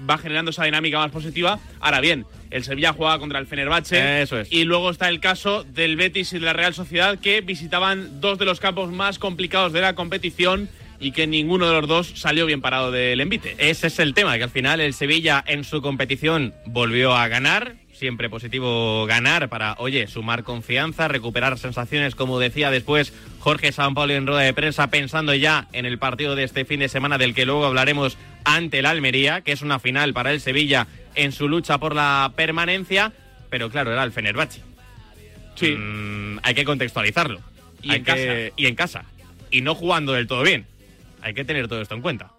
[SPEAKER 26] va generando esa dinámica más positiva. Ahora bien, el Sevilla jugaba contra el Fenerbahce.
[SPEAKER 25] Eso es.
[SPEAKER 26] Y luego está el caso del Betis y de la Real Sociedad, que visitaban dos de los campos más complicados de la competición y que ninguno de los dos salió bien parado del envite.
[SPEAKER 25] Ese es el tema, que al final el Sevilla en su competición volvió a ganar. Siempre positivo ganar para, oye, sumar confianza, recuperar sensaciones, como decía después Jorge Sampaoli en rueda de prensa, pensando ya en el partido de este fin de semana del que luego hablaremos ante el Almería, que es una final para el Sevilla en su lucha por la permanencia, pero claro, era el Fenerbahce.
[SPEAKER 26] Sí.
[SPEAKER 25] Mm, hay que contextualizarlo.
[SPEAKER 26] Y
[SPEAKER 25] Hay
[SPEAKER 26] en
[SPEAKER 25] que-
[SPEAKER 26] casa.
[SPEAKER 25] Y en casa. Y no jugando del todo bien. Hay que tener todo esto en cuenta.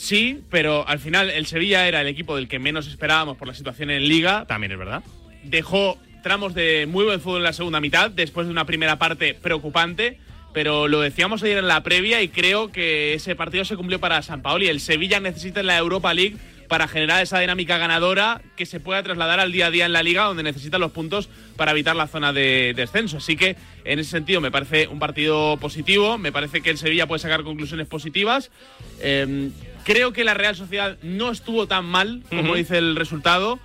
[SPEAKER 26] Sí, pero al final el Sevilla era el equipo del que menos esperábamos por la situación en Liga.
[SPEAKER 25] También es verdad.
[SPEAKER 26] Dejó tramos de muy buen fútbol en la segunda mitad, después de una primera parte preocupante. Pero lo decíamos ayer en la previa y creo que ese partido se cumplió para San Paoli. El Sevilla necesita en la Europa League para generar esa dinámica ganadora que se pueda trasladar al día a día en la liga, donde necesita los puntos para evitar la zona de descenso. Así que en ese sentido me parece un partido positivo, me parece que el Sevilla puede sacar conclusiones positivas. Eh, creo que la Real Sociedad no estuvo tan mal como dice el resultado.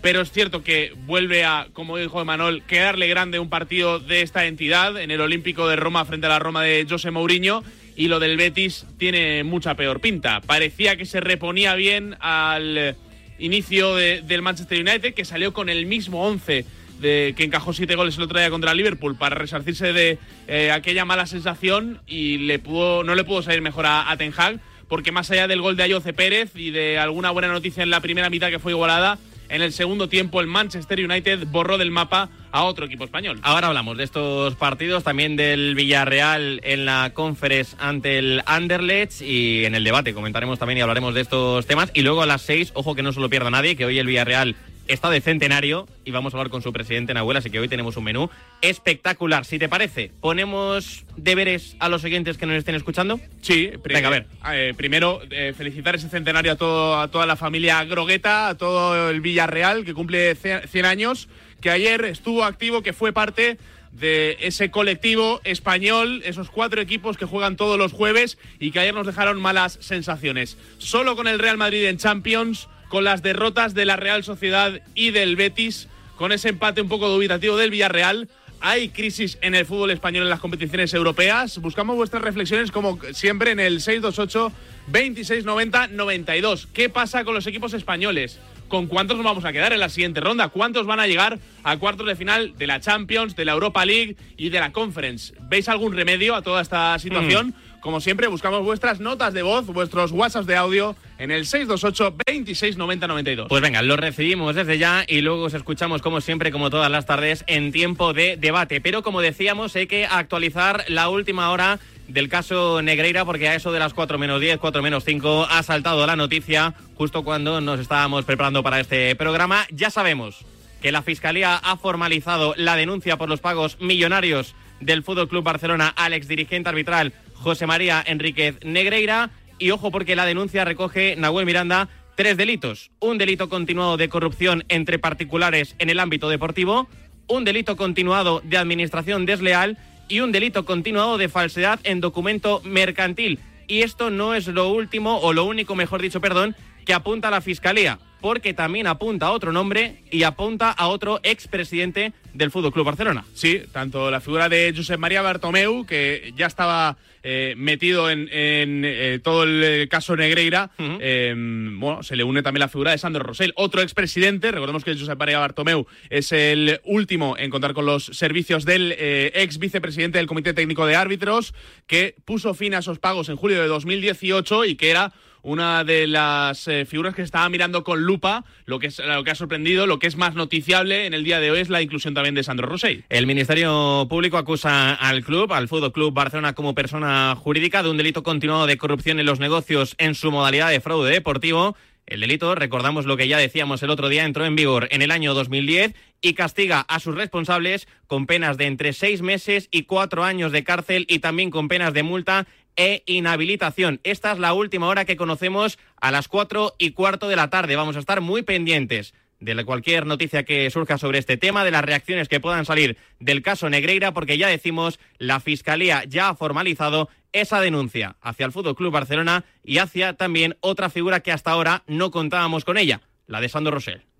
[SPEAKER 26] Pero es cierto que vuelve a, como dijo Emanuel, quedarle grande un partido de esta entidad en el Olímpico de Roma frente a la Roma de José Mourinho. Y lo del Betis tiene mucha peor pinta. Parecía que se reponía bien al inicio de- del Manchester United, que salió con el mismo 11 de, que encajó siete goles el otro día contra Liverpool para resarcirse de eh, aquella mala sensación y le pudo, no le pudo salir mejor a, a Ten Hag, porque más allá del gol de Ayoce Pérez y de alguna buena noticia en la primera mitad que fue igualada, en el segundo tiempo el Manchester United borró del mapa a otro equipo español.
[SPEAKER 25] Ahora hablamos de estos partidos, también del Villarreal en la Conference ante el Anderlecht y en el debate comentaremos también y hablaremos de estos temas. Y luego a las seis, ojo que no se lo pierda nadie, que hoy el Villarreal está de centenario y vamos a hablar con su presidente Nahuel, así que hoy tenemos un menú espectacular. Si te parece, ponemos deberes a los oyentes que nos estén escuchando.
[SPEAKER 26] Sí,
[SPEAKER 25] Venga, a ver.
[SPEAKER 26] eh, primero, eh, felicitar ese centenario a, todo, a toda la familia Grogueta, a todo el Villarreal, que cumple ce- 100 años, que ayer estuvo activo, que fue parte de ese colectivo español, esos cuatro equipos que juegan todos los jueves y que ayer nos dejaron malas sensaciones. Solo con el Real Madrid en Champions, con las derrotas de la Real Sociedad y del Betis, con ese empate un poco dubitativo del Villarreal, hay crisis en el fútbol español en las competiciones europeas. Buscamos vuestras reflexiones como siempre en el 628 2690 92. ¿Qué pasa con los equipos españoles? ¿Con cuántos nos vamos a quedar en la siguiente ronda? ¿Cuántos van a llegar a cuartos de final de la Champions, de la Europa League y de la Conference? ¿Veis algún remedio a toda esta situación? Como siempre, buscamos vuestras notas de voz, vuestros WhatsApps de audio en el 628 2690 92.
[SPEAKER 25] Pues venga, lo recibimos desde ya y luego os escuchamos como siempre, como todas las tardes, en tiempo de debate. Pero como decíamos, hay que actualizar la última hora del caso Negreira porque a eso de las 4 menos 10, 4 menos 5 ha saltado la noticia justo cuando nos estábamos preparando para este programa. Ya sabemos que la Fiscalía ha formalizado la denuncia por los pagos millonarios del Fútbol Club Barcelona al exdirigente arbitral José María Enríquez Negreira. Y ojo porque la denuncia recoge Nahuel Miranda tres delitos. Un delito continuado de corrupción entre particulares en el ámbito deportivo, un delito continuado de administración desleal y un delito continuado de falsedad en documento mercantil. Y esto no es lo último, o lo único, mejor dicho, perdón, que apunta la Fiscalía, porque también apunta a otro nombre y apunta a otro expresidente del Fútbol Club Barcelona.
[SPEAKER 26] Sí, tanto la figura de Josep María Bartomeu, que ya estaba eh, metido en, en, eh, todo el eh, caso Negreira, eh, bueno, se le une también la figura de Sandro Rosell, otro expresidente. Recordemos que Josep María Bartomeu es el último en contar con los servicios del ex vicepresidente del Comité Técnico de Árbitros, que puso fin a esos pagos en julio de 2018 y que era una de las eh, figuras que se estaba mirando con lupa, lo que, es, lo que ha sorprendido, lo que es más noticiable en el día de hoy es la inclusión también de Sandro Rosell.
[SPEAKER 25] El Ministerio Público acusa al club, al Fútbol Club Barcelona como persona jurídica de un delito continuado de corrupción en los negocios en su modalidad de fraude deportivo. El delito, recordamos lo que ya decíamos el otro día, entró en vigor en el año 2010 y castiga a sus responsables con penas de entre seis meses y cuatro años de cárcel y también con penas de multa e inhabilitación. Esta es la última hora que conocemos a las cuatro y cuarto de la tarde. Vamos a estar muy pendientes de cualquier noticia que surja sobre este tema, de las reacciones que puedan salir del caso Negreira, porque ya decimos, la Fiscalía ya ha formalizado esa denuncia hacia el Fútbol Club Barcelona y hacia también otra figura que hasta ahora no contábamos con ella, la de Sandro Rosell.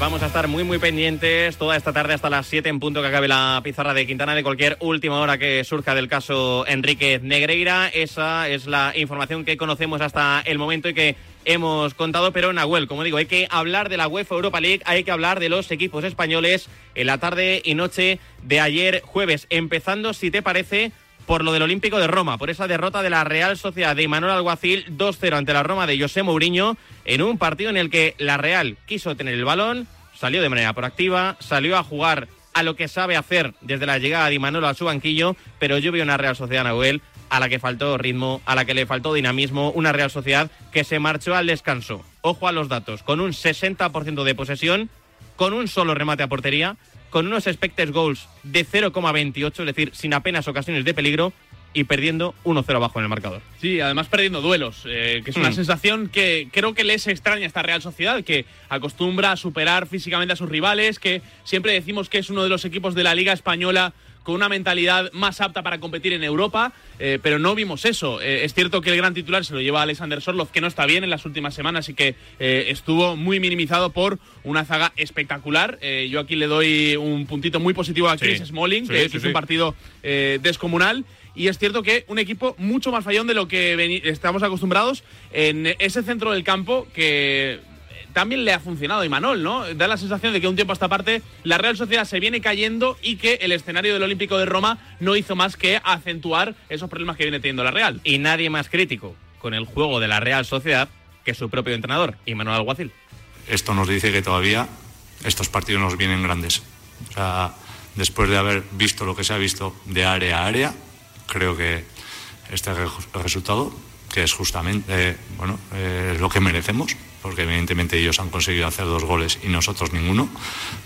[SPEAKER 25] Vamos a estar muy muy pendientes toda esta tarde hasta las 7 en punto que acabe la pizarra de Quintana de cualquier última hora que surja del caso Enrique Negreira. Esa es la información que conocemos hasta el momento y que hemos contado, pero Nahuel, como digo, hay que hablar de la UEFA Europa League, hay que hablar de los equipos españoles en la tarde y noche de ayer jueves, empezando, si te parece, por lo del Olímpico de Roma, por esa derrota de la Real Sociedad de Manuel Alguacil 2-0 ante la Roma de José Mourinho, en un partido en el que la Real quiso tener el balón, salió de manera proactiva, salió a jugar a lo que sabe hacer desde la llegada de Imanol a su banquillo, pero yo vi una Real Sociedad Nahuel a la que faltó ritmo, a la que le faltó dinamismo, una Real Sociedad que se marchó al descanso. Ojo a los datos, con un 60% de posesión, con un solo remate a portería, con unos expected goals de 0,28, es decir, sin apenas ocasiones de peligro y perdiendo 1-0 abajo en el marcador.
[SPEAKER 26] Sí, además perdiendo duelos, eh, que es una
[SPEAKER 25] Mm.
[SPEAKER 26] sensación que creo que les extraña a esta Real Sociedad, que acostumbra a superar físicamente a sus rivales, que siempre decimos que es uno de los equipos de la Liga Española con una mentalidad más apta para competir en Europa, eh, pero no vimos eso. Eh, es cierto que el gran titular se lo lleva Alexander Sorlov, que no está bien en las últimas semanas y que eh, estuvo muy minimizado por una zaga espectacular. Yo aquí le doy un puntito muy positivo a
[SPEAKER 25] Sí,
[SPEAKER 26] Chris Smalling,
[SPEAKER 25] sí,
[SPEAKER 26] que
[SPEAKER 25] sí,
[SPEAKER 26] hizo un partido descomunal. y es cierto que un equipo mucho más fallón de lo que estamos acostumbrados en ese centro del campo que también le ha funcionado a Imanol, ¿no? Da la sensación de que un tiempo a esta parte la Real Sociedad se viene cayendo y que el escenario del Olímpico de Roma no hizo más que acentuar esos problemas que viene teniendo la Real.
[SPEAKER 25] Y nadie más crítico con el juego de la Real Sociedad que su propio entrenador, Imanol Alguacil.
[SPEAKER 27] Esto nos dice que todavía estos partidos nos vienen grandes. O sea, después de haber visto lo que se ha visto de área a área, creo que este re- resultado, que es justamente eh, bueno, eh, lo que merecemos, porque evidentemente ellos han conseguido hacer dos goles y nosotros ninguno,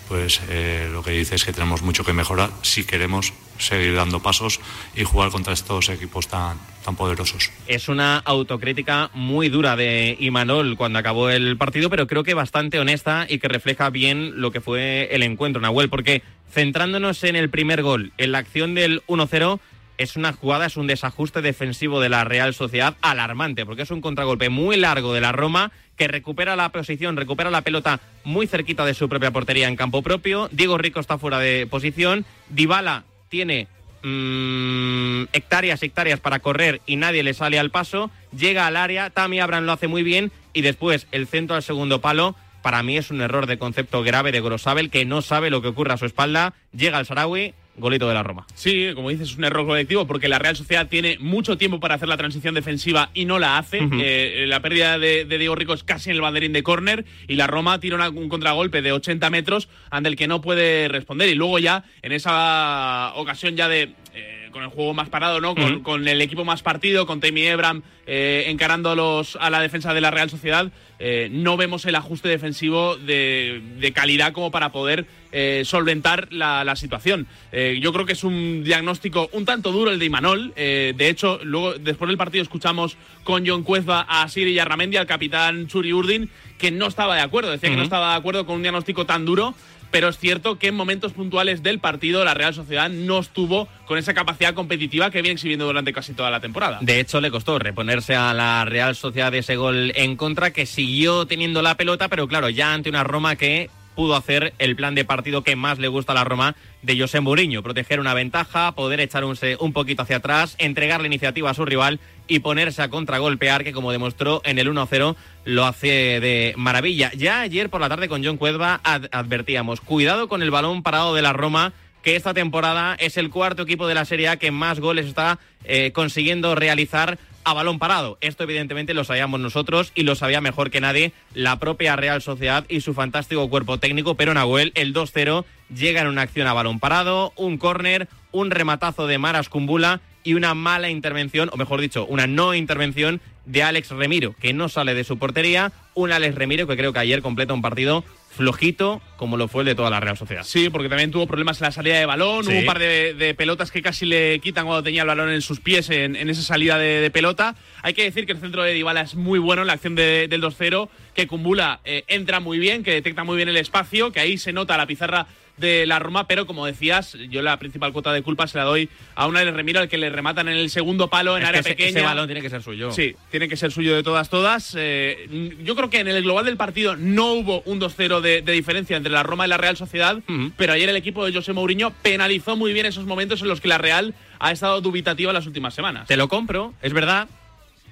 [SPEAKER 27] pues eh, lo que dice es que tenemos mucho que mejorar si queremos seguir dando pasos y jugar contra estos equipos tan, tan poderosos.
[SPEAKER 25] Es una autocrítica muy dura de Imanol cuando acabó el partido, pero creo que bastante honesta y que refleja bien lo que fue el encuentro, Nahuel, porque centrándonos en el primer gol, en la acción del 1-0, es una jugada, es un desajuste defensivo de la Real Sociedad alarmante, porque es un contragolpe muy largo de la Roma que recupera la posición, recupera la pelota muy cerquita de su propia portería en campo propio. Diego Rico está fuera de posición. Dybala tiene mm, hectáreas, hectáreas para correr y nadie le sale al paso. Llega al área, Tammy Abraham lo hace muy bien y después el centro al segundo palo. Para mí es un error de concepto grave de Grosabel que no sabe lo que ocurre a su espalda. Llega al Sarawi, golito de la Roma.
[SPEAKER 26] Sí, como dices, es un error colectivo porque la Real Sociedad tiene mucho tiempo para hacer la transición defensiva y no la hace. Eh, la pérdida de, de Diego Rico es casi en el banderín de córner y la Roma tira una- un contragolpe de 80 metros ante el que no puede responder. Y luego ya, en esa ocasión ya de... eh, con el juego más parado, ¿no? Con, el equipo más partido, con Tammy Ebram eh, encarando a, los, a la defensa de la Real Sociedad, eh, no vemos el ajuste defensivo de, de calidad como para poder eh, solventar la, la situación. Eh, yo creo que es un diagnóstico un tanto duro el de Imanol. De hecho, luego después del partido escuchamos con John Cuezba a Siri Yarramendi, al capitán Churi Urdin, que no estaba de acuerdo, decía que no estaba de acuerdo con un diagnóstico tan duro. Pero es cierto que en momentos puntuales del partido la Real Sociedad no estuvo con esa capacidad competitiva que viene exhibiendo durante casi toda la temporada.
[SPEAKER 25] De hecho, le costó reponerse a la Real Sociedad de ese gol en contra, que siguió teniendo la pelota, pero claro, ya ante una Roma que pudo hacer el plan de partido que más le gusta a la Roma de José Mourinho, proteger una ventaja, poder echar un, un poquito hacia atrás, entregar la iniciativa a su rival y ponerse a contragolpear, que como demostró en el 1-0 lo hace de maravilla. Ya ayer por la tarde con John Cuedva ad- advertíamos, cuidado con el balón parado de la Roma, que esta temporada es el cuarto equipo de la Serie A que más goles está eh, consiguiendo realizar a balón parado. Esto evidentemente lo sabíamos nosotros y lo sabía mejor que nadie la propia Real Sociedad y su fantástico cuerpo técnico, pero Nahuel, el 2-0 llega en una acción a balón parado, un córner, un rematazo de Maras Cumbula y una mala intervención, o mejor dicho, una no intervención de Alex Remiro, que no sale de su portería, un Alex Remiro que creo que ayer completa un partido flojito como lo fue el de toda la Real Sociedad.
[SPEAKER 26] Sí, porque también tuvo problemas en la salida de balón,
[SPEAKER 25] Sí.
[SPEAKER 26] hubo un par de, de pelotas que casi le quitan cuando tenía el balón en sus pies en, en esa salida de, de pelota. Hay que decir que el centro de Dybala es muy bueno en la acción de- del 2-0, que Kumbula eh, entra muy bien, que detecta muy bien el espacio, que ahí se nota la pizarra de la Roma, pero como decías, yo la principal cuota de culpa se la doy a una de Remiro al que le rematan en el segundo palo en
[SPEAKER 25] Es que
[SPEAKER 26] área
[SPEAKER 25] ese-
[SPEAKER 26] pequeña.
[SPEAKER 25] ese balón tiene que ser suyo.
[SPEAKER 26] Sí, tiene que ser suyo de todas, todas. Eh, yo creo que en el global del partido no hubo un 2-0 de, de diferencia entre la Roma y la Real Sociedad, pero ayer el equipo de José Mourinho penalizó muy bien esos momentos en los que la Real ha estado dubitativa las últimas semanas.
[SPEAKER 25] Te lo compro, es verdad,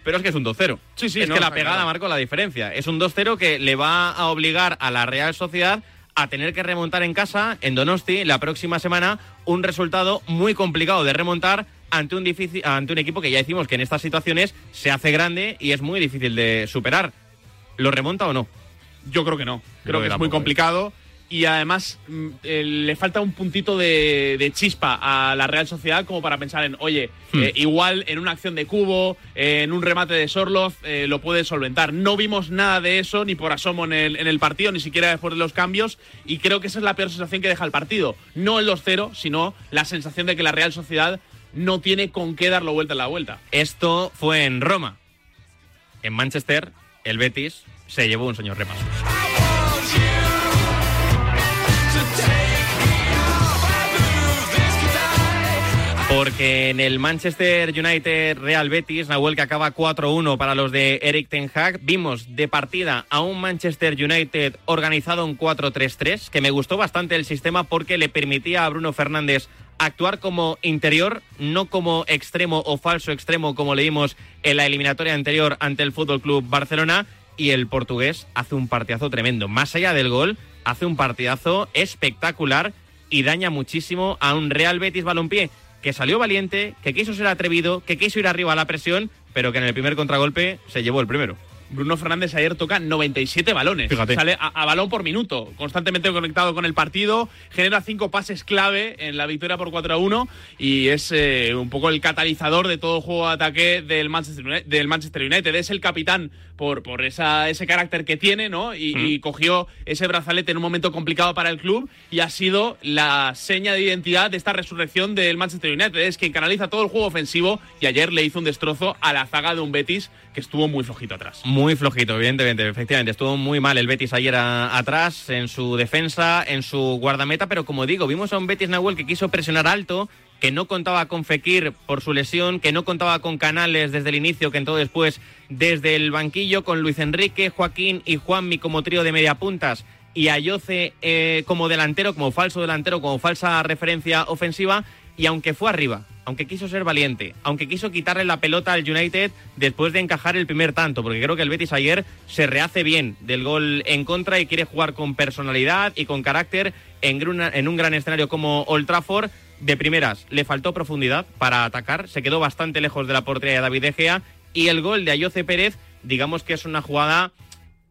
[SPEAKER 25] pero es que es un 2-0.
[SPEAKER 26] Sí, sí,
[SPEAKER 25] es
[SPEAKER 26] no,
[SPEAKER 25] que la pegada
[SPEAKER 26] claro.
[SPEAKER 25] marcó la diferencia. Es un 2-0 que le va a obligar a la Real Sociedad a tener que remontar en casa, en Donosti, la próxima semana, un resultado muy complicado de remontar ante un, difícil, ante un equipo que ya decimos que en estas situaciones se hace grande y es muy difícil de superar. ¿Lo remonta o no?
[SPEAKER 26] Yo creo que no. Creo
[SPEAKER 25] que
[SPEAKER 26] que es muy
[SPEAKER 25] tampoco,
[SPEAKER 26] complicado. Y además mm, eh, le falta un puntito de, de chispa a la Real Sociedad como para pensar en, oye,
[SPEAKER 25] Hmm.
[SPEAKER 26] eh, igual en una acción de cubo, eh, en un remate de Sorloz, eh, lo puede solventar. No vimos nada de eso ni por asomo en el, en el partido, ni siquiera después de los cambios. Y creo que esa es la peor sensación que deja el partido. No el 2-0, sino la sensación de que la Real Sociedad no tiene con qué darlo vuelta en la vuelta.
[SPEAKER 25] Esto fue en Roma. En Manchester, el Betis se llevó un señor repaso. Porque en el Manchester United Real Betis, Nahuel que acaba 4-1 para los de Eric Ten Hag, vimos de partida a un Manchester United organizado en 4-3-3, que me gustó bastante el sistema porque le permitía a Bruno Fernández actuar como interior, no como extremo o falso extremo como leímos en la eliminatoria anterior ante el Fútbol Club Barcelona y el portugués hace un partidazo tremendo. Más allá del gol, hace un partidazo espectacular y daña muchísimo a un Real Betis Balompié que salió valiente, que quiso ser atrevido, que quiso ir arriba a la presión, pero que en el primer contragolpe se llevó el primero.
[SPEAKER 26] Bruno Fernández ayer toca 97 balones.
[SPEAKER 25] Fíjate.
[SPEAKER 26] Sale a, a balón por minuto, constantemente conectado con el partido, genera cinco pases clave en la victoria por 4 a 1 y es eh, un poco el catalizador de todo juego de ataque del Manchester United. Del Manchester United. Es el capitán por, por esa, ese carácter que tiene, ¿no? Y, y cogió ese brazalete en un momento complicado para el club y ha sido la seña de identidad de esta resurrección del Manchester United. Es quien canaliza todo el juego ofensivo y ayer le hizo un destrozo a la zaga de un Betis que estuvo muy flojito atrás.
[SPEAKER 25] Muy flojito, evidentemente, efectivamente. Estuvo muy mal el Betis ayer a- atrás, en su defensa, en su guardameta, pero como digo, vimos a un Betis Nahuel que quiso presionar alto, que no contaba con Fekir por su lesión, que no contaba con Canales desde el inicio, que entró después desde el banquillo, con Luis Enrique, Joaquín y Juanmi como trío de media puntas y Ayoce eh, como delantero, como falso delantero, como falsa referencia ofensiva, y aunque fue arriba, aunque quiso ser valiente, aunque quiso quitarle la pelota al United después de encajar el primer tanto, porque creo que el Betis ayer se rehace bien del gol en contra y quiere jugar con personalidad y con carácter en un gran escenario como Old Trafford. De primeras, le faltó profundidad para atacar, se quedó bastante lejos de la portería de David De Gea y el gol de Ayoce Pérez, digamos que es una jugada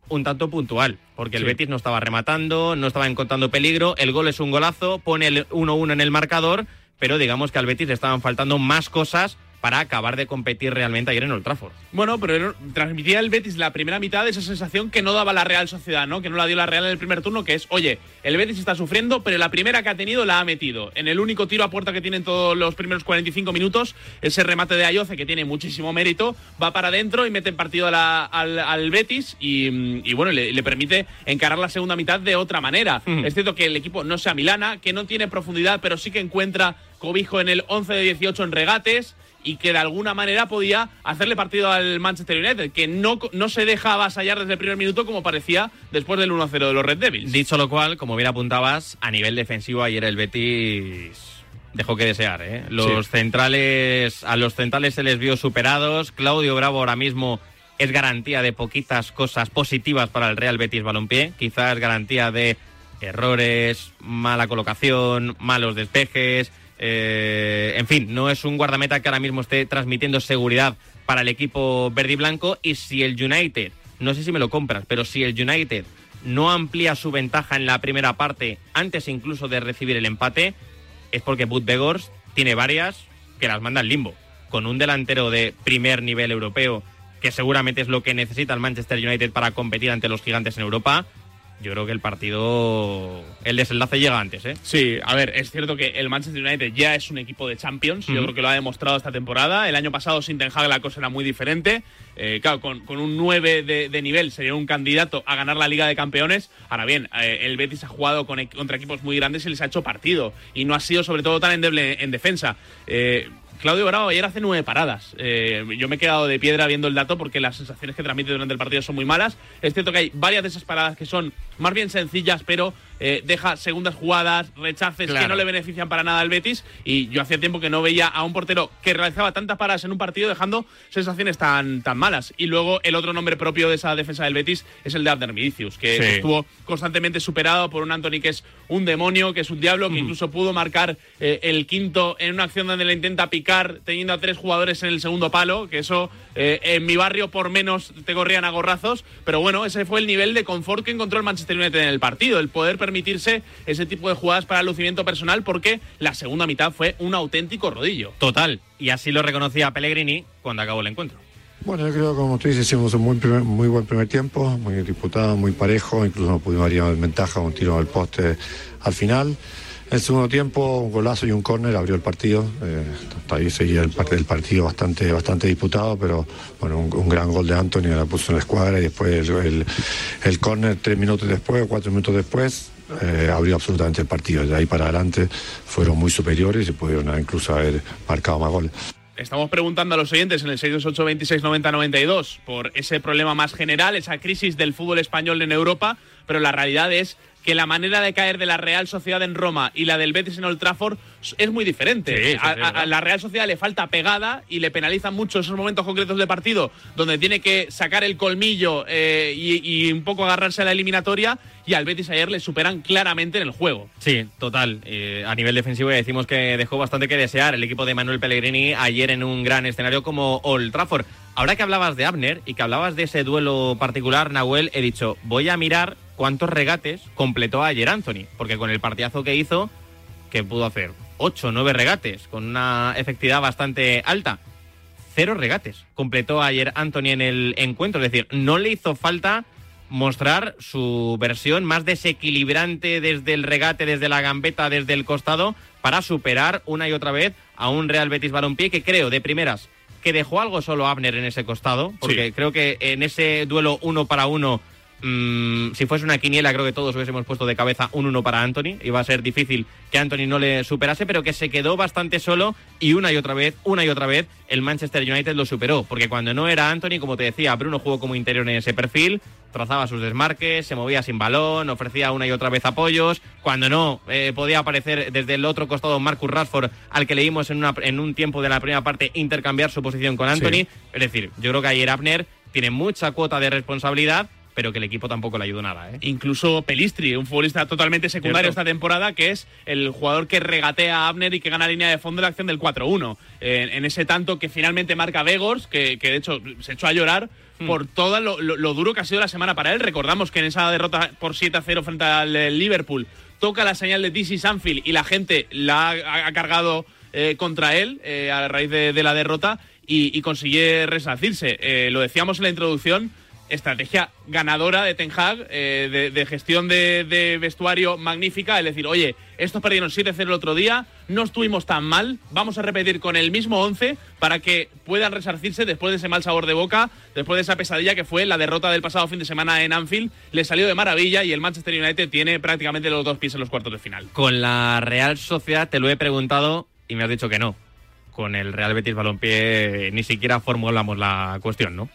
[SPEAKER 25] un tanto puntual, porque el
[SPEAKER 26] Sí.
[SPEAKER 25] Betis no estaba rematando, no estaba encontrando peligro, el gol es un golazo, pone el 1-1 en el marcador, pero digamos que al Betis le estaban faltando más cosas para acabar de competir realmente ayer en Old Trafford.
[SPEAKER 26] Bueno, pero transmitía el Betis la primera mitad de esa sensación que no daba la Real Sociedad, ¿no? Que no la dio la Real en el primer turno, que es, oye, el Betis está sufriendo, pero la primera que ha tenido la ha metido. En el único tiro a puerta que tienen todos los primeros 45 minutos, ese remate de Ayoce, que tiene muchísimo mérito, va para adentro y mete en partido a la- al, al Betis y, mm, y bueno, le, le permite encarar la segunda mitad de otra manera. Es cierto que el equipo no sea Milana, que no tiene profundidad, pero sí que encuentra cobijo en el 11 de 18 en regates y que de alguna manera podía hacerle partido al Manchester United, que no, no se deja avasallar desde el primer minuto como parecía después del 1-0 de los Red Devils.
[SPEAKER 25] Dicho lo cual, como bien apuntabas, a nivel defensivo ayer el Betis dejó que desear. ¿eh? Los
[SPEAKER 26] Sí.
[SPEAKER 25] centrales, a los centrales se les vio superados. Claudio Bravo ahora mismo es garantía de poquitas cosas positivas para el Real Betis Balompié. Quizás garantía de errores, mala colocación, malos despejes. Eh, en fin, no es un guardameta que ahora mismo esté transmitiendo seguridad para el equipo verde y blanco. Y si el United, no sé si me lo compras, pero si el United no amplía su ventaja en la primera parte antes incluso de recibir el empate, es porque Bud Begors tiene varias que las manda al limbo. Con un delantero de primer nivel europeo, que seguramente es lo que necesita el Manchester United para competir ante los gigantes en Europa, yo creo que el partido, el desenlace llega antes, ¿eh?
[SPEAKER 26] Sí, a ver, es cierto que el Manchester United ya es un equipo de Champions, yo
[SPEAKER 25] Ujú.
[SPEAKER 26] creo que lo ha demostrado esta temporada. El año pasado sin Ten Hag la cosa era muy diferente. Eh, claro, con, con un 9 de, de nivel sería un candidato a ganar la Liga de Campeones. Ahora bien, eh, el Betis ha jugado con, contra equipos muy grandes y les ha hecho partido. Y no ha sido sobre todo tan endeble en defensa. Eh, Claudio Bravo ayer hace nueve paradas. Eh, yo me he quedado de piedra viendo el dato porque las sensaciones que transmite durante el partido son muy malas. Es cierto que hay varias de esas paradas que son más bien sencillas, pero eh, deja segundas jugadas, rechaces que no le benefician para nada al Betis. Y yo hacía tiempo que no veía a un portero que realizaba tantas paradas en un partido dejando sensaciones tan, tan malas. Y luego el otro nombre propio de esa defensa del Betis es el de Abner que
[SPEAKER 25] Sí.
[SPEAKER 26] estuvo constantemente superado por un Anthony que es un demonio, que es un diablo, que incluso pudo marcar eh, el quinto en una acción donde le intenta picar teniendo a tres jugadores en el segundo palo, que eso eh, en mi barrio por menos te corrían a gorrazos, pero bueno, ese fue el nivel de confort que encontró el Manchester United en el partido, el poder permitirse ese tipo de jugadas para el lucimiento personal porque la segunda mitad fue un auténtico rodillo.
[SPEAKER 25] Total. Y así lo reconocía Pellegrini cuando acabó el encuentro.
[SPEAKER 28] Bueno, yo creo, como tú dices, hicimos un muy, primer- muy buen primer tiempo, muy disputado, muy parejo, incluso nos pudimos en ventaja, un tiro al poste al final. El segundo tiempo, un golazo y un córner abrió el partido. eh, hasta ahí seguía el, parte del partido bastante, bastante disputado, pero bueno, un, un gran gol de Anthony, la puso en la escuadra y después el, el, el córner tres minutos después cuatro minutos después eh, abrió absolutamente el partido. De ahí para adelante fueron muy superiores y pudieron incluso haber marcado más goles.
[SPEAKER 26] Estamos preguntando a los oyentes en el 628 26 90 92 por ese problema más general, esa crisis del fútbol español en Europa, pero la realidad es que la manera de caer de la Real Sociedad en Roma y la del Betis en Old Trafford es muy diferente.
[SPEAKER 25] Sí,
[SPEAKER 26] a, la Real Sociedad le falta pegada y le penalizan mucho esos momentos concretos de partido donde tiene que sacar el colmillo eh, y, y un poco agarrarse a la eliminatoria y al Betis ayer le superan claramente en el juego.
[SPEAKER 25] Sí, total. Eh, a nivel defensivo ya decimos que dejó bastante que desear el equipo de Manuel Pellegrini ayer en un gran escenario como Old Trafford. Ahora que hablabas de Abner y que hablabas de ese duelo particular, Nahuel, he dicho, voy a mirar cuántos regates completó ayer Anthony, porque con el partidazo que hizo, que pudo hacer 8 o 9 regates, con una efectividad bastante alta. Cero regates completó ayer Anthony en el encuentro, es decir, no le hizo falta mostrar su versión más desequilibrante desde el regate, desde la gambeta, desde el costado, para superar una y otra vez a un Real Betis Balompié que creo de primeras que dejó algo solo Abner en ese costado, porque creo que en ese duelo uno para uno, mm, si fuese una quiniela, creo que todos hubiésemos puesto de cabeza un uno para Anthony. Iba a ser difícil que Anthony no le superase, pero que se quedó bastante solo y una y otra vez, una y otra vez, el Manchester United lo superó. Porque cuando no era Anthony, como te decía, Bruno jugó como interior en ese perfil, trazaba sus desmarques, se movía sin balón, ofrecía una y otra vez apoyos. Cuando no, eh, podía aparecer desde el otro costado Marcus Rashford, al que leímos en, una- en un tiempo de la primera parte intercambiar su posición con Anthony.
[SPEAKER 26] Sí.
[SPEAKER 25] Es decir, yo creo que ayer Abner tiene mucha cuota de responsabilidad, pero que el equipo tampoco le ayudó nada. ¿eh?
[SPEAKER 26] Incluso Pelistri, un futbolista totalmente secundario
[SPEAKER 25] Cierto.
[SPEAKER 26] esta temporada, que es el jugador que regatea a Abner y que gana línea de fondo en la acción del 4-1. En, en ese tanto que finalmente marca Vegors, que, que de hecho se echó a llorar
[SPEAKER 25] Hmm.
[SPEAKER 26] por todo lo, lo- lo duro que ha sido la semana para él. Recordamos que en esa derrota por 7-0 frente al eh, Liverpool toca la señal de DC Sanfield y la gente la ha, ha cargado eh, contra él eh, a raíz de, de la derrota y, y consigue resarcirse. Eh, lo decíamos en la introducción, estrategia ganadora de Ten Hag, eh, de, gestión de, de vestuario magnífica, es decir, oye, estos perdieron 7-0 el otro día, no estuvimos tan mal, vamos a repetir con el mismo 11 para que puedan resarcirse después de ese mal sabor de boca, después de esa pesadilla que fue la derrota del pasado fin de semana en Anfield, le salió de maravilla y el Manchester United tiene prácticamente los dos pies en los cuartos de final.
[SPEAKER 25] Con la Real Sociedad te lo he preguntado y me has dicho que no. Con el Real Betis Balompié ni siquiera formulamos la cuestión, ¿no?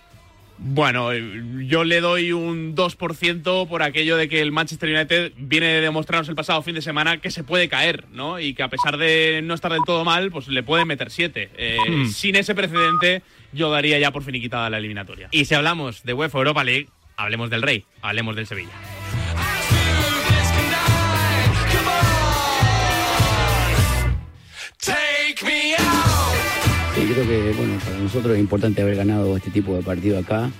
[SPEAKER 26] Bueno, eh, yo le doy un 2% por aquello de que el Manchester United viene de demostrarnos el pasado fin de semana que se puede caer, ¿no? Y que a pesar de no estar del todo mal, pues le pueden meter 7.
[SPEAKER 25] Hmm.
[SPEAKER 26] Sin ese precedente, yo daría ya por finiquitada la eliminatoria.
[SPEAKER 25] Y si hablamos de UEFA Europa League, hablemos del Rey, hablemos del Sevilla.
[SPEAKER 29] Creo que bueno, para nosotros es importante haber ganado este tipo de partido acá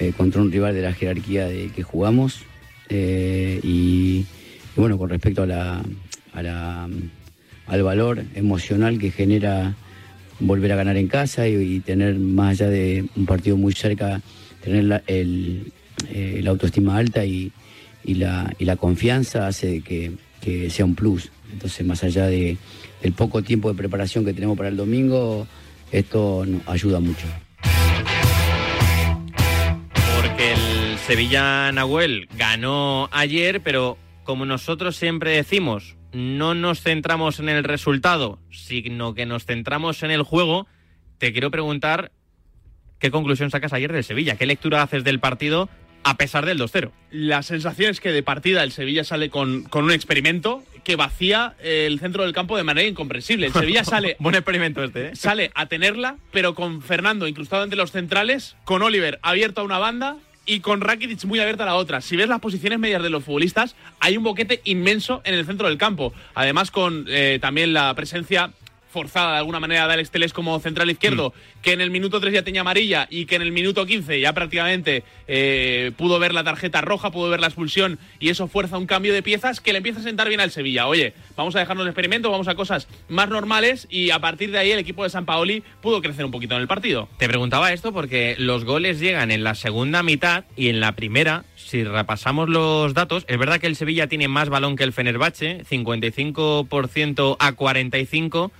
[SPEAKER 29] eh, contra un rival de la jerarquía de que jugamos. Eh, y, bueno, con respecto a la, al valor emocional que genera volver a ganar en casa y, tener más allá de un partido muy cerca, tener la, eh, autoestima alta y, la, confianza hace que, que sea un plus. Entonces, más allá de, del poco tiempo de preparación que tenemos para el domingo, esto nos ayuda mucho.
[SPEAKER 25] Porque el Sevilla Nahuel ganó ayer, pero como nosotros siempre decimos, no nos centramos en el resultado, sino que nos centramos en el juego. Te quiero preguntar qué conclusión sacas ayer del Sevilla, qué lectura haces del partido a pesar del 2-0.
[SPEAKER 26] La sensación es que de partida el Sevilla sale con, con un experimento que vacía el centro del campo de manera incomprensible. El Sevilla [LAUGHS] sale
[SPEAKER 25] Buen experimento este, ¿eh?
[SPEAKER 26] sale a tenerla, pero con Fernando incrustado entre los centrales, con Oliver abierto a una banda y con Rakitic muy abierta a la otra. Si ves las posiciones medias de los futbolistas, hay un boquete inmenso en el centro del campo. Además, con eh, también la presencia forzada de alguna manera de Alex Teles como central izquierdo, que en el minuto 3 ya tenía amarilla y que en el minuto 15 ya prácticamente eh, pudo ver la tarjeta roja, pudo ver la expulsión y eso fuerza un cambio de piezas que le empieza a sentar bien al Sevilla. Oye, vamos a dejarnos el experimento, vamos a cosas más normales y a partir de ahí el equipo de San Paoli pudo crecer un poquito en el partido.
[SPEAKER 25] Te preguntaba esto porque los goles llegan en la segunda mitad y en la primera, si repasamos los datos, es verdad que el Sevilla tiene más balón que el Fenerbahce, 55% a 45%,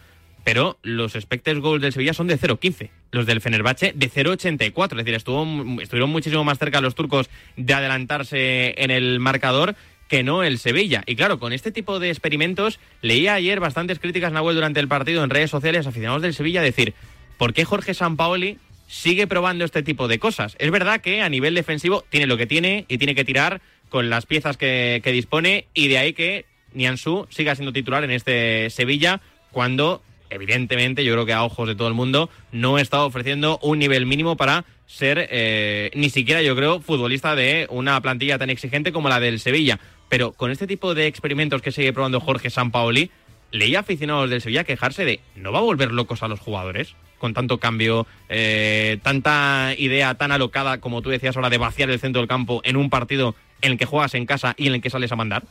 [SPEAKER 25] pero los expected goals del Sevilla son de 0,15. Los del Fenerbahce de 0,84. Es decir, estuvo, estuvieron muchísimo más cerca los turcos de adelantarse en el marcador que no el Sevilla. Y claro, con este tipo de experimentos, leía ayer bastantes críticas, Nahuel, durante el partido en redes sociales, aficionados del Sevilla, decir, ¿por qué Jorge Sampaoli sigue probando este tipo de cosas? Es verdad que a nivel defensivo tiene lo que tiene y tiene que tirar con las piezas que, que dispone y de ahí que Niansu siga siendo titular en este Sevilla cuando evidentemente yo creo que a ojos de todo el mundo no está ofreciendo un nivel mínimo para ser eh, ni siquiera yo creo futbolista de una plantilla tan exigente como la del Sevilla. Pero con este tipo de experimentos que sigue probando Jorge Sampaoli, leía aficionados del Sevilla quejarse de no va a volver locos a los jugadores con tanto cambio, eh, tanta idea tan alocada como tú decías ahora de vaciar el centro del campo en un partido en el que juegas en casa y en el que sales a mandar.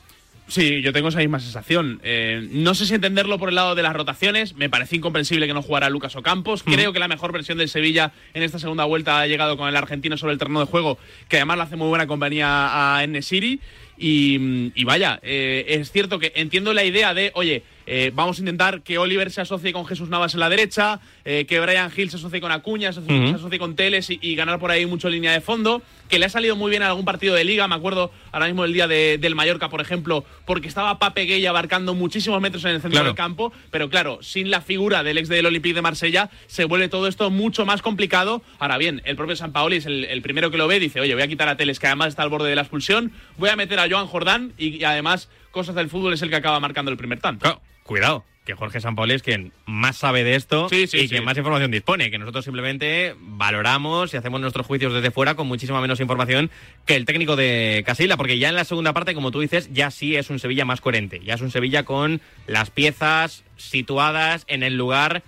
[SPEAKER 26] Sí, yo tengo esa misma sensación. Eh, no sé si entenderlo por el lado de las rotaciones. Me parece incomprensible que no jugara Lucas Ocampos. Creo que la mejor versión del Sevilla en esta segunda vuelta ha llegado con el argentino sobre el terreno de juego, que además le hace muy buena compañía a N-City. Y, y vaya, eh, es cierto que entiendo la idea de, oye, eh, vamos a intentar que Oliver se asocie con Jesús Navas en la derecha, eh, que Brian Hill se asocie con Acuña, se asocie, se asocie con Teles y, y ganar por ahí mucho línea de fondo, que le ha salido muy bien en algún partido de liga, me acuerdo ahora mismo el día de- del Mallorca, por ejemplo, porque estaba Pape Gay abarcando muchísimos metros en el centro
[SPEAKER 25] Claro.
[SPEAKER 26] del campo, pero claro, sin la figura del ex del Olympique de Marsella, se vuelve todo esto mucho más complicado. Ahora bien, el propio San Paoli es el, el primero que lo ve, dice, oye, voy a quitar a Teles, que además está al borde de la expulsión, voy a meter a Joan Jordán y, y además, cosas del fútbol es el que acaba marcando el primer tanto.
[SPEAKER 25] Cuidado, que Jorge Sampaoli es quien más sabe de esto
[SPEAKER 26] Sí, sí,
[SPEAKER 25] y
[SPEAKER 26] sí.
[SPEAKER 25] quien más información dispone, que nosotros simplemente valoramos y hacemos nuestros juicios desde fuera con muchísima menos información que el técnico de Casilla, porque ya en la segunda parte, como tú dices, ya sí es un Sevilla más coherente, ya es un Sevilla con las piezas situadas en el lugar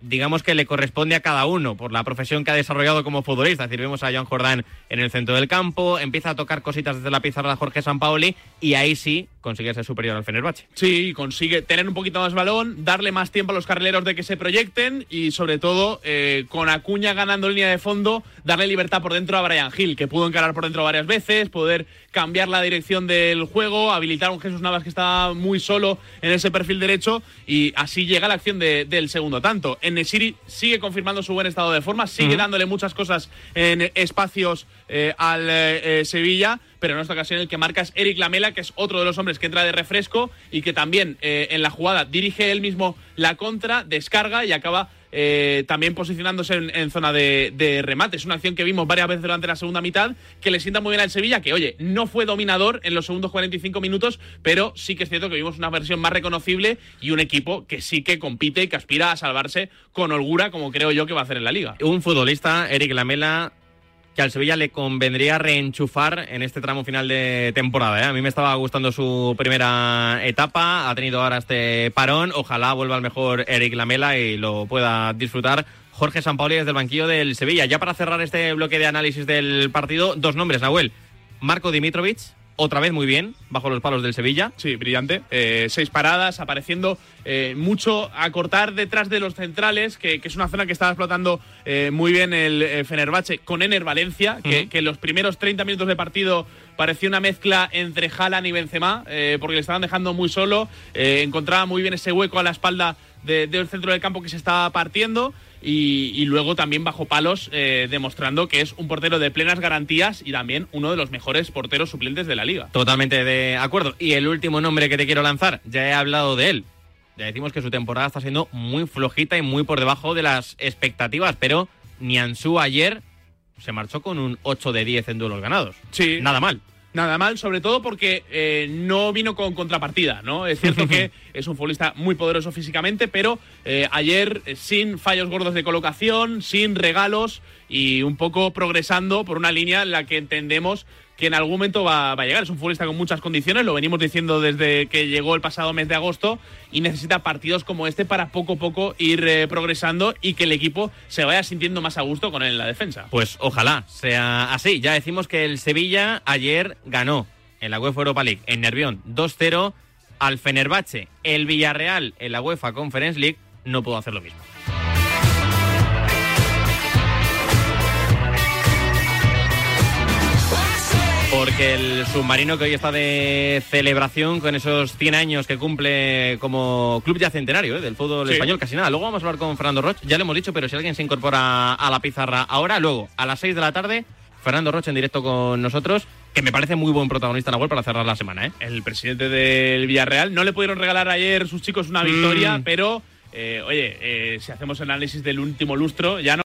[SPEAKER 25] digamos que le corresponde a cada uno por la profesión que ha desarrollado como futbolista. Es decir, vemos a Joan Jordán en el centro del campo, empieza a tocar cositas desde la pizarra de Jorge Sampaoli y ahí sí consigue ser superior al Fenerbahce.
[SPEAKER 26] Sí, consigue tener un poquito más balón, darle más tiempo a los carrileros de que se proyecten y sobre todo eh, con Acuña ganando línea de fondo, darle libertad por dentro a Brian Hill, que pudo encarar por dentro varias veces, poder cambiar la dirección del juego, habilitar a un Jesús Navas que está muy solo en ese perfil derecho y así llega la acción de- del segundo tanto. Enesiri sigue confirmando su buen estado de forma, sigue dándole muchas cosas en espacios eh, al eh, eh, Sevilla, pero en esta ocasión el que marca es Eric Lamela, que es otro de los hombres que entra de refresco y que también eh, en la jugada dirige él mismo la contra, descarga y acaba eh, también posicionándose en, zona de, de remate. Es una acción que vimos varias veces durante la segunda mitad, que le sienta muy bien al Sevilla, que oye, no fue dominador en los segundos 45 minutos, pero sí que es cierto que vimos una versión más reconocible y un equipo que sí que compite y que aspira a salvarse con holgura, como creo yo que va a hacer en la liga.
[SPEAKER 25] Un futbolista, Eric Lamela, que al Sevilla le convendría reenchufar en este tramo final de temporada. ¿eh? A mí me estaba gustando su primera etapa, ha tenido ahora este parón. Ojalá vuelva al mejor Eric Lamela y lo pueda disfrutar. Jorge Sampaoli desde el banquillo del Sevilla. Ya para cerrar este bloque de análisis del partido, dos nombres, Nahuel. Marco Dimitrovic, otra vez muy bien, bajo los palos del Sevilla.
[SPEAKER 26] Sí, brillante. Eh, seis paradas, apareciendo eh, mucho a cortar detrás de los centrales, que, que es una zona que estaba explotando eh, muy bien el eh, Fenerbahce con Ener Valencia, que, que en los primeros 30 minutos de partido parecía una mezcla entre Haaland y Benzema, porque le estaban dejando muy solo, encontraba muy bien ese hueco a la espalda de- del centro del campo que se estaba partiendo. Y, y luego también bajo palos, eh, demostrando que es un portero de plenas garantías y también uno de los mejores porteros suplentes de la liga.
[SPEAKER 25] Totalmente de acuerdo. Y el último nombre que te quiero lanzar, ya he hablado de él. Ya decimos que su temporada está siendo muy flojita y muy por debajo de las expectativas, pero Niansu ayer se marchó con un 8 de 10 en duelos ganados.
[SPEAKER 26] Sí.
[SPEAKER 25] Nada mal.
[SPEAKER 26] Nada mal, sobre todo porque eh, no vino con contrapartida, ¿no? Es cierto [LAUGHS] que es un futbolista muy poderoso físicamente, pero eh, ayer eh, sin fallos gordos de colocación, sin regalos y un poco progresando por una línea en la que entendemos que en algún momento va, va a llegar. Es un futbolista con muchas condiciones, lo venimos diciendo desde que llegó el pasado mes de agosto y necesita partidos como este para poco a poco ir eh, progresando y que el equipo se vaya sintiendo más a gusto con él en la defensa.
[SPEAKER 25] Pues ojalá sea así. Ya decimos que el Sevilla ayer ganó en la UEFA Europa League en Nervión 2-0 al Fenerbahce. El Villarreal en la UEFA Conference League no pudo hacer lo mismo. Porque el submarino que hoy está de celebración con esos 100 años que cumple como club ya centenario ¿eh? del fútbol
[SPEAKER 26] Sí.
[SPEAKER 25] español, casi nada. Luego vamos a hablar con Fernando Roch, ya lo hemos dicho, pero si alguien se incorpora a la pizarra ahora, luego a las 6 de la tarde, Fernando Roch en directo con nosotros, que me parece muy buen protagonista web para cerrar la semana. ¿eh?
[SPEAKER 26] el presidente del Villarreal. No le pudieron regalar ayer sus chicos una victoria,
[SPEAKER 25] Mm.
[SPEAKER 26] pero, eh, oye, eh, si hacemos análisis del último lustro, ya no.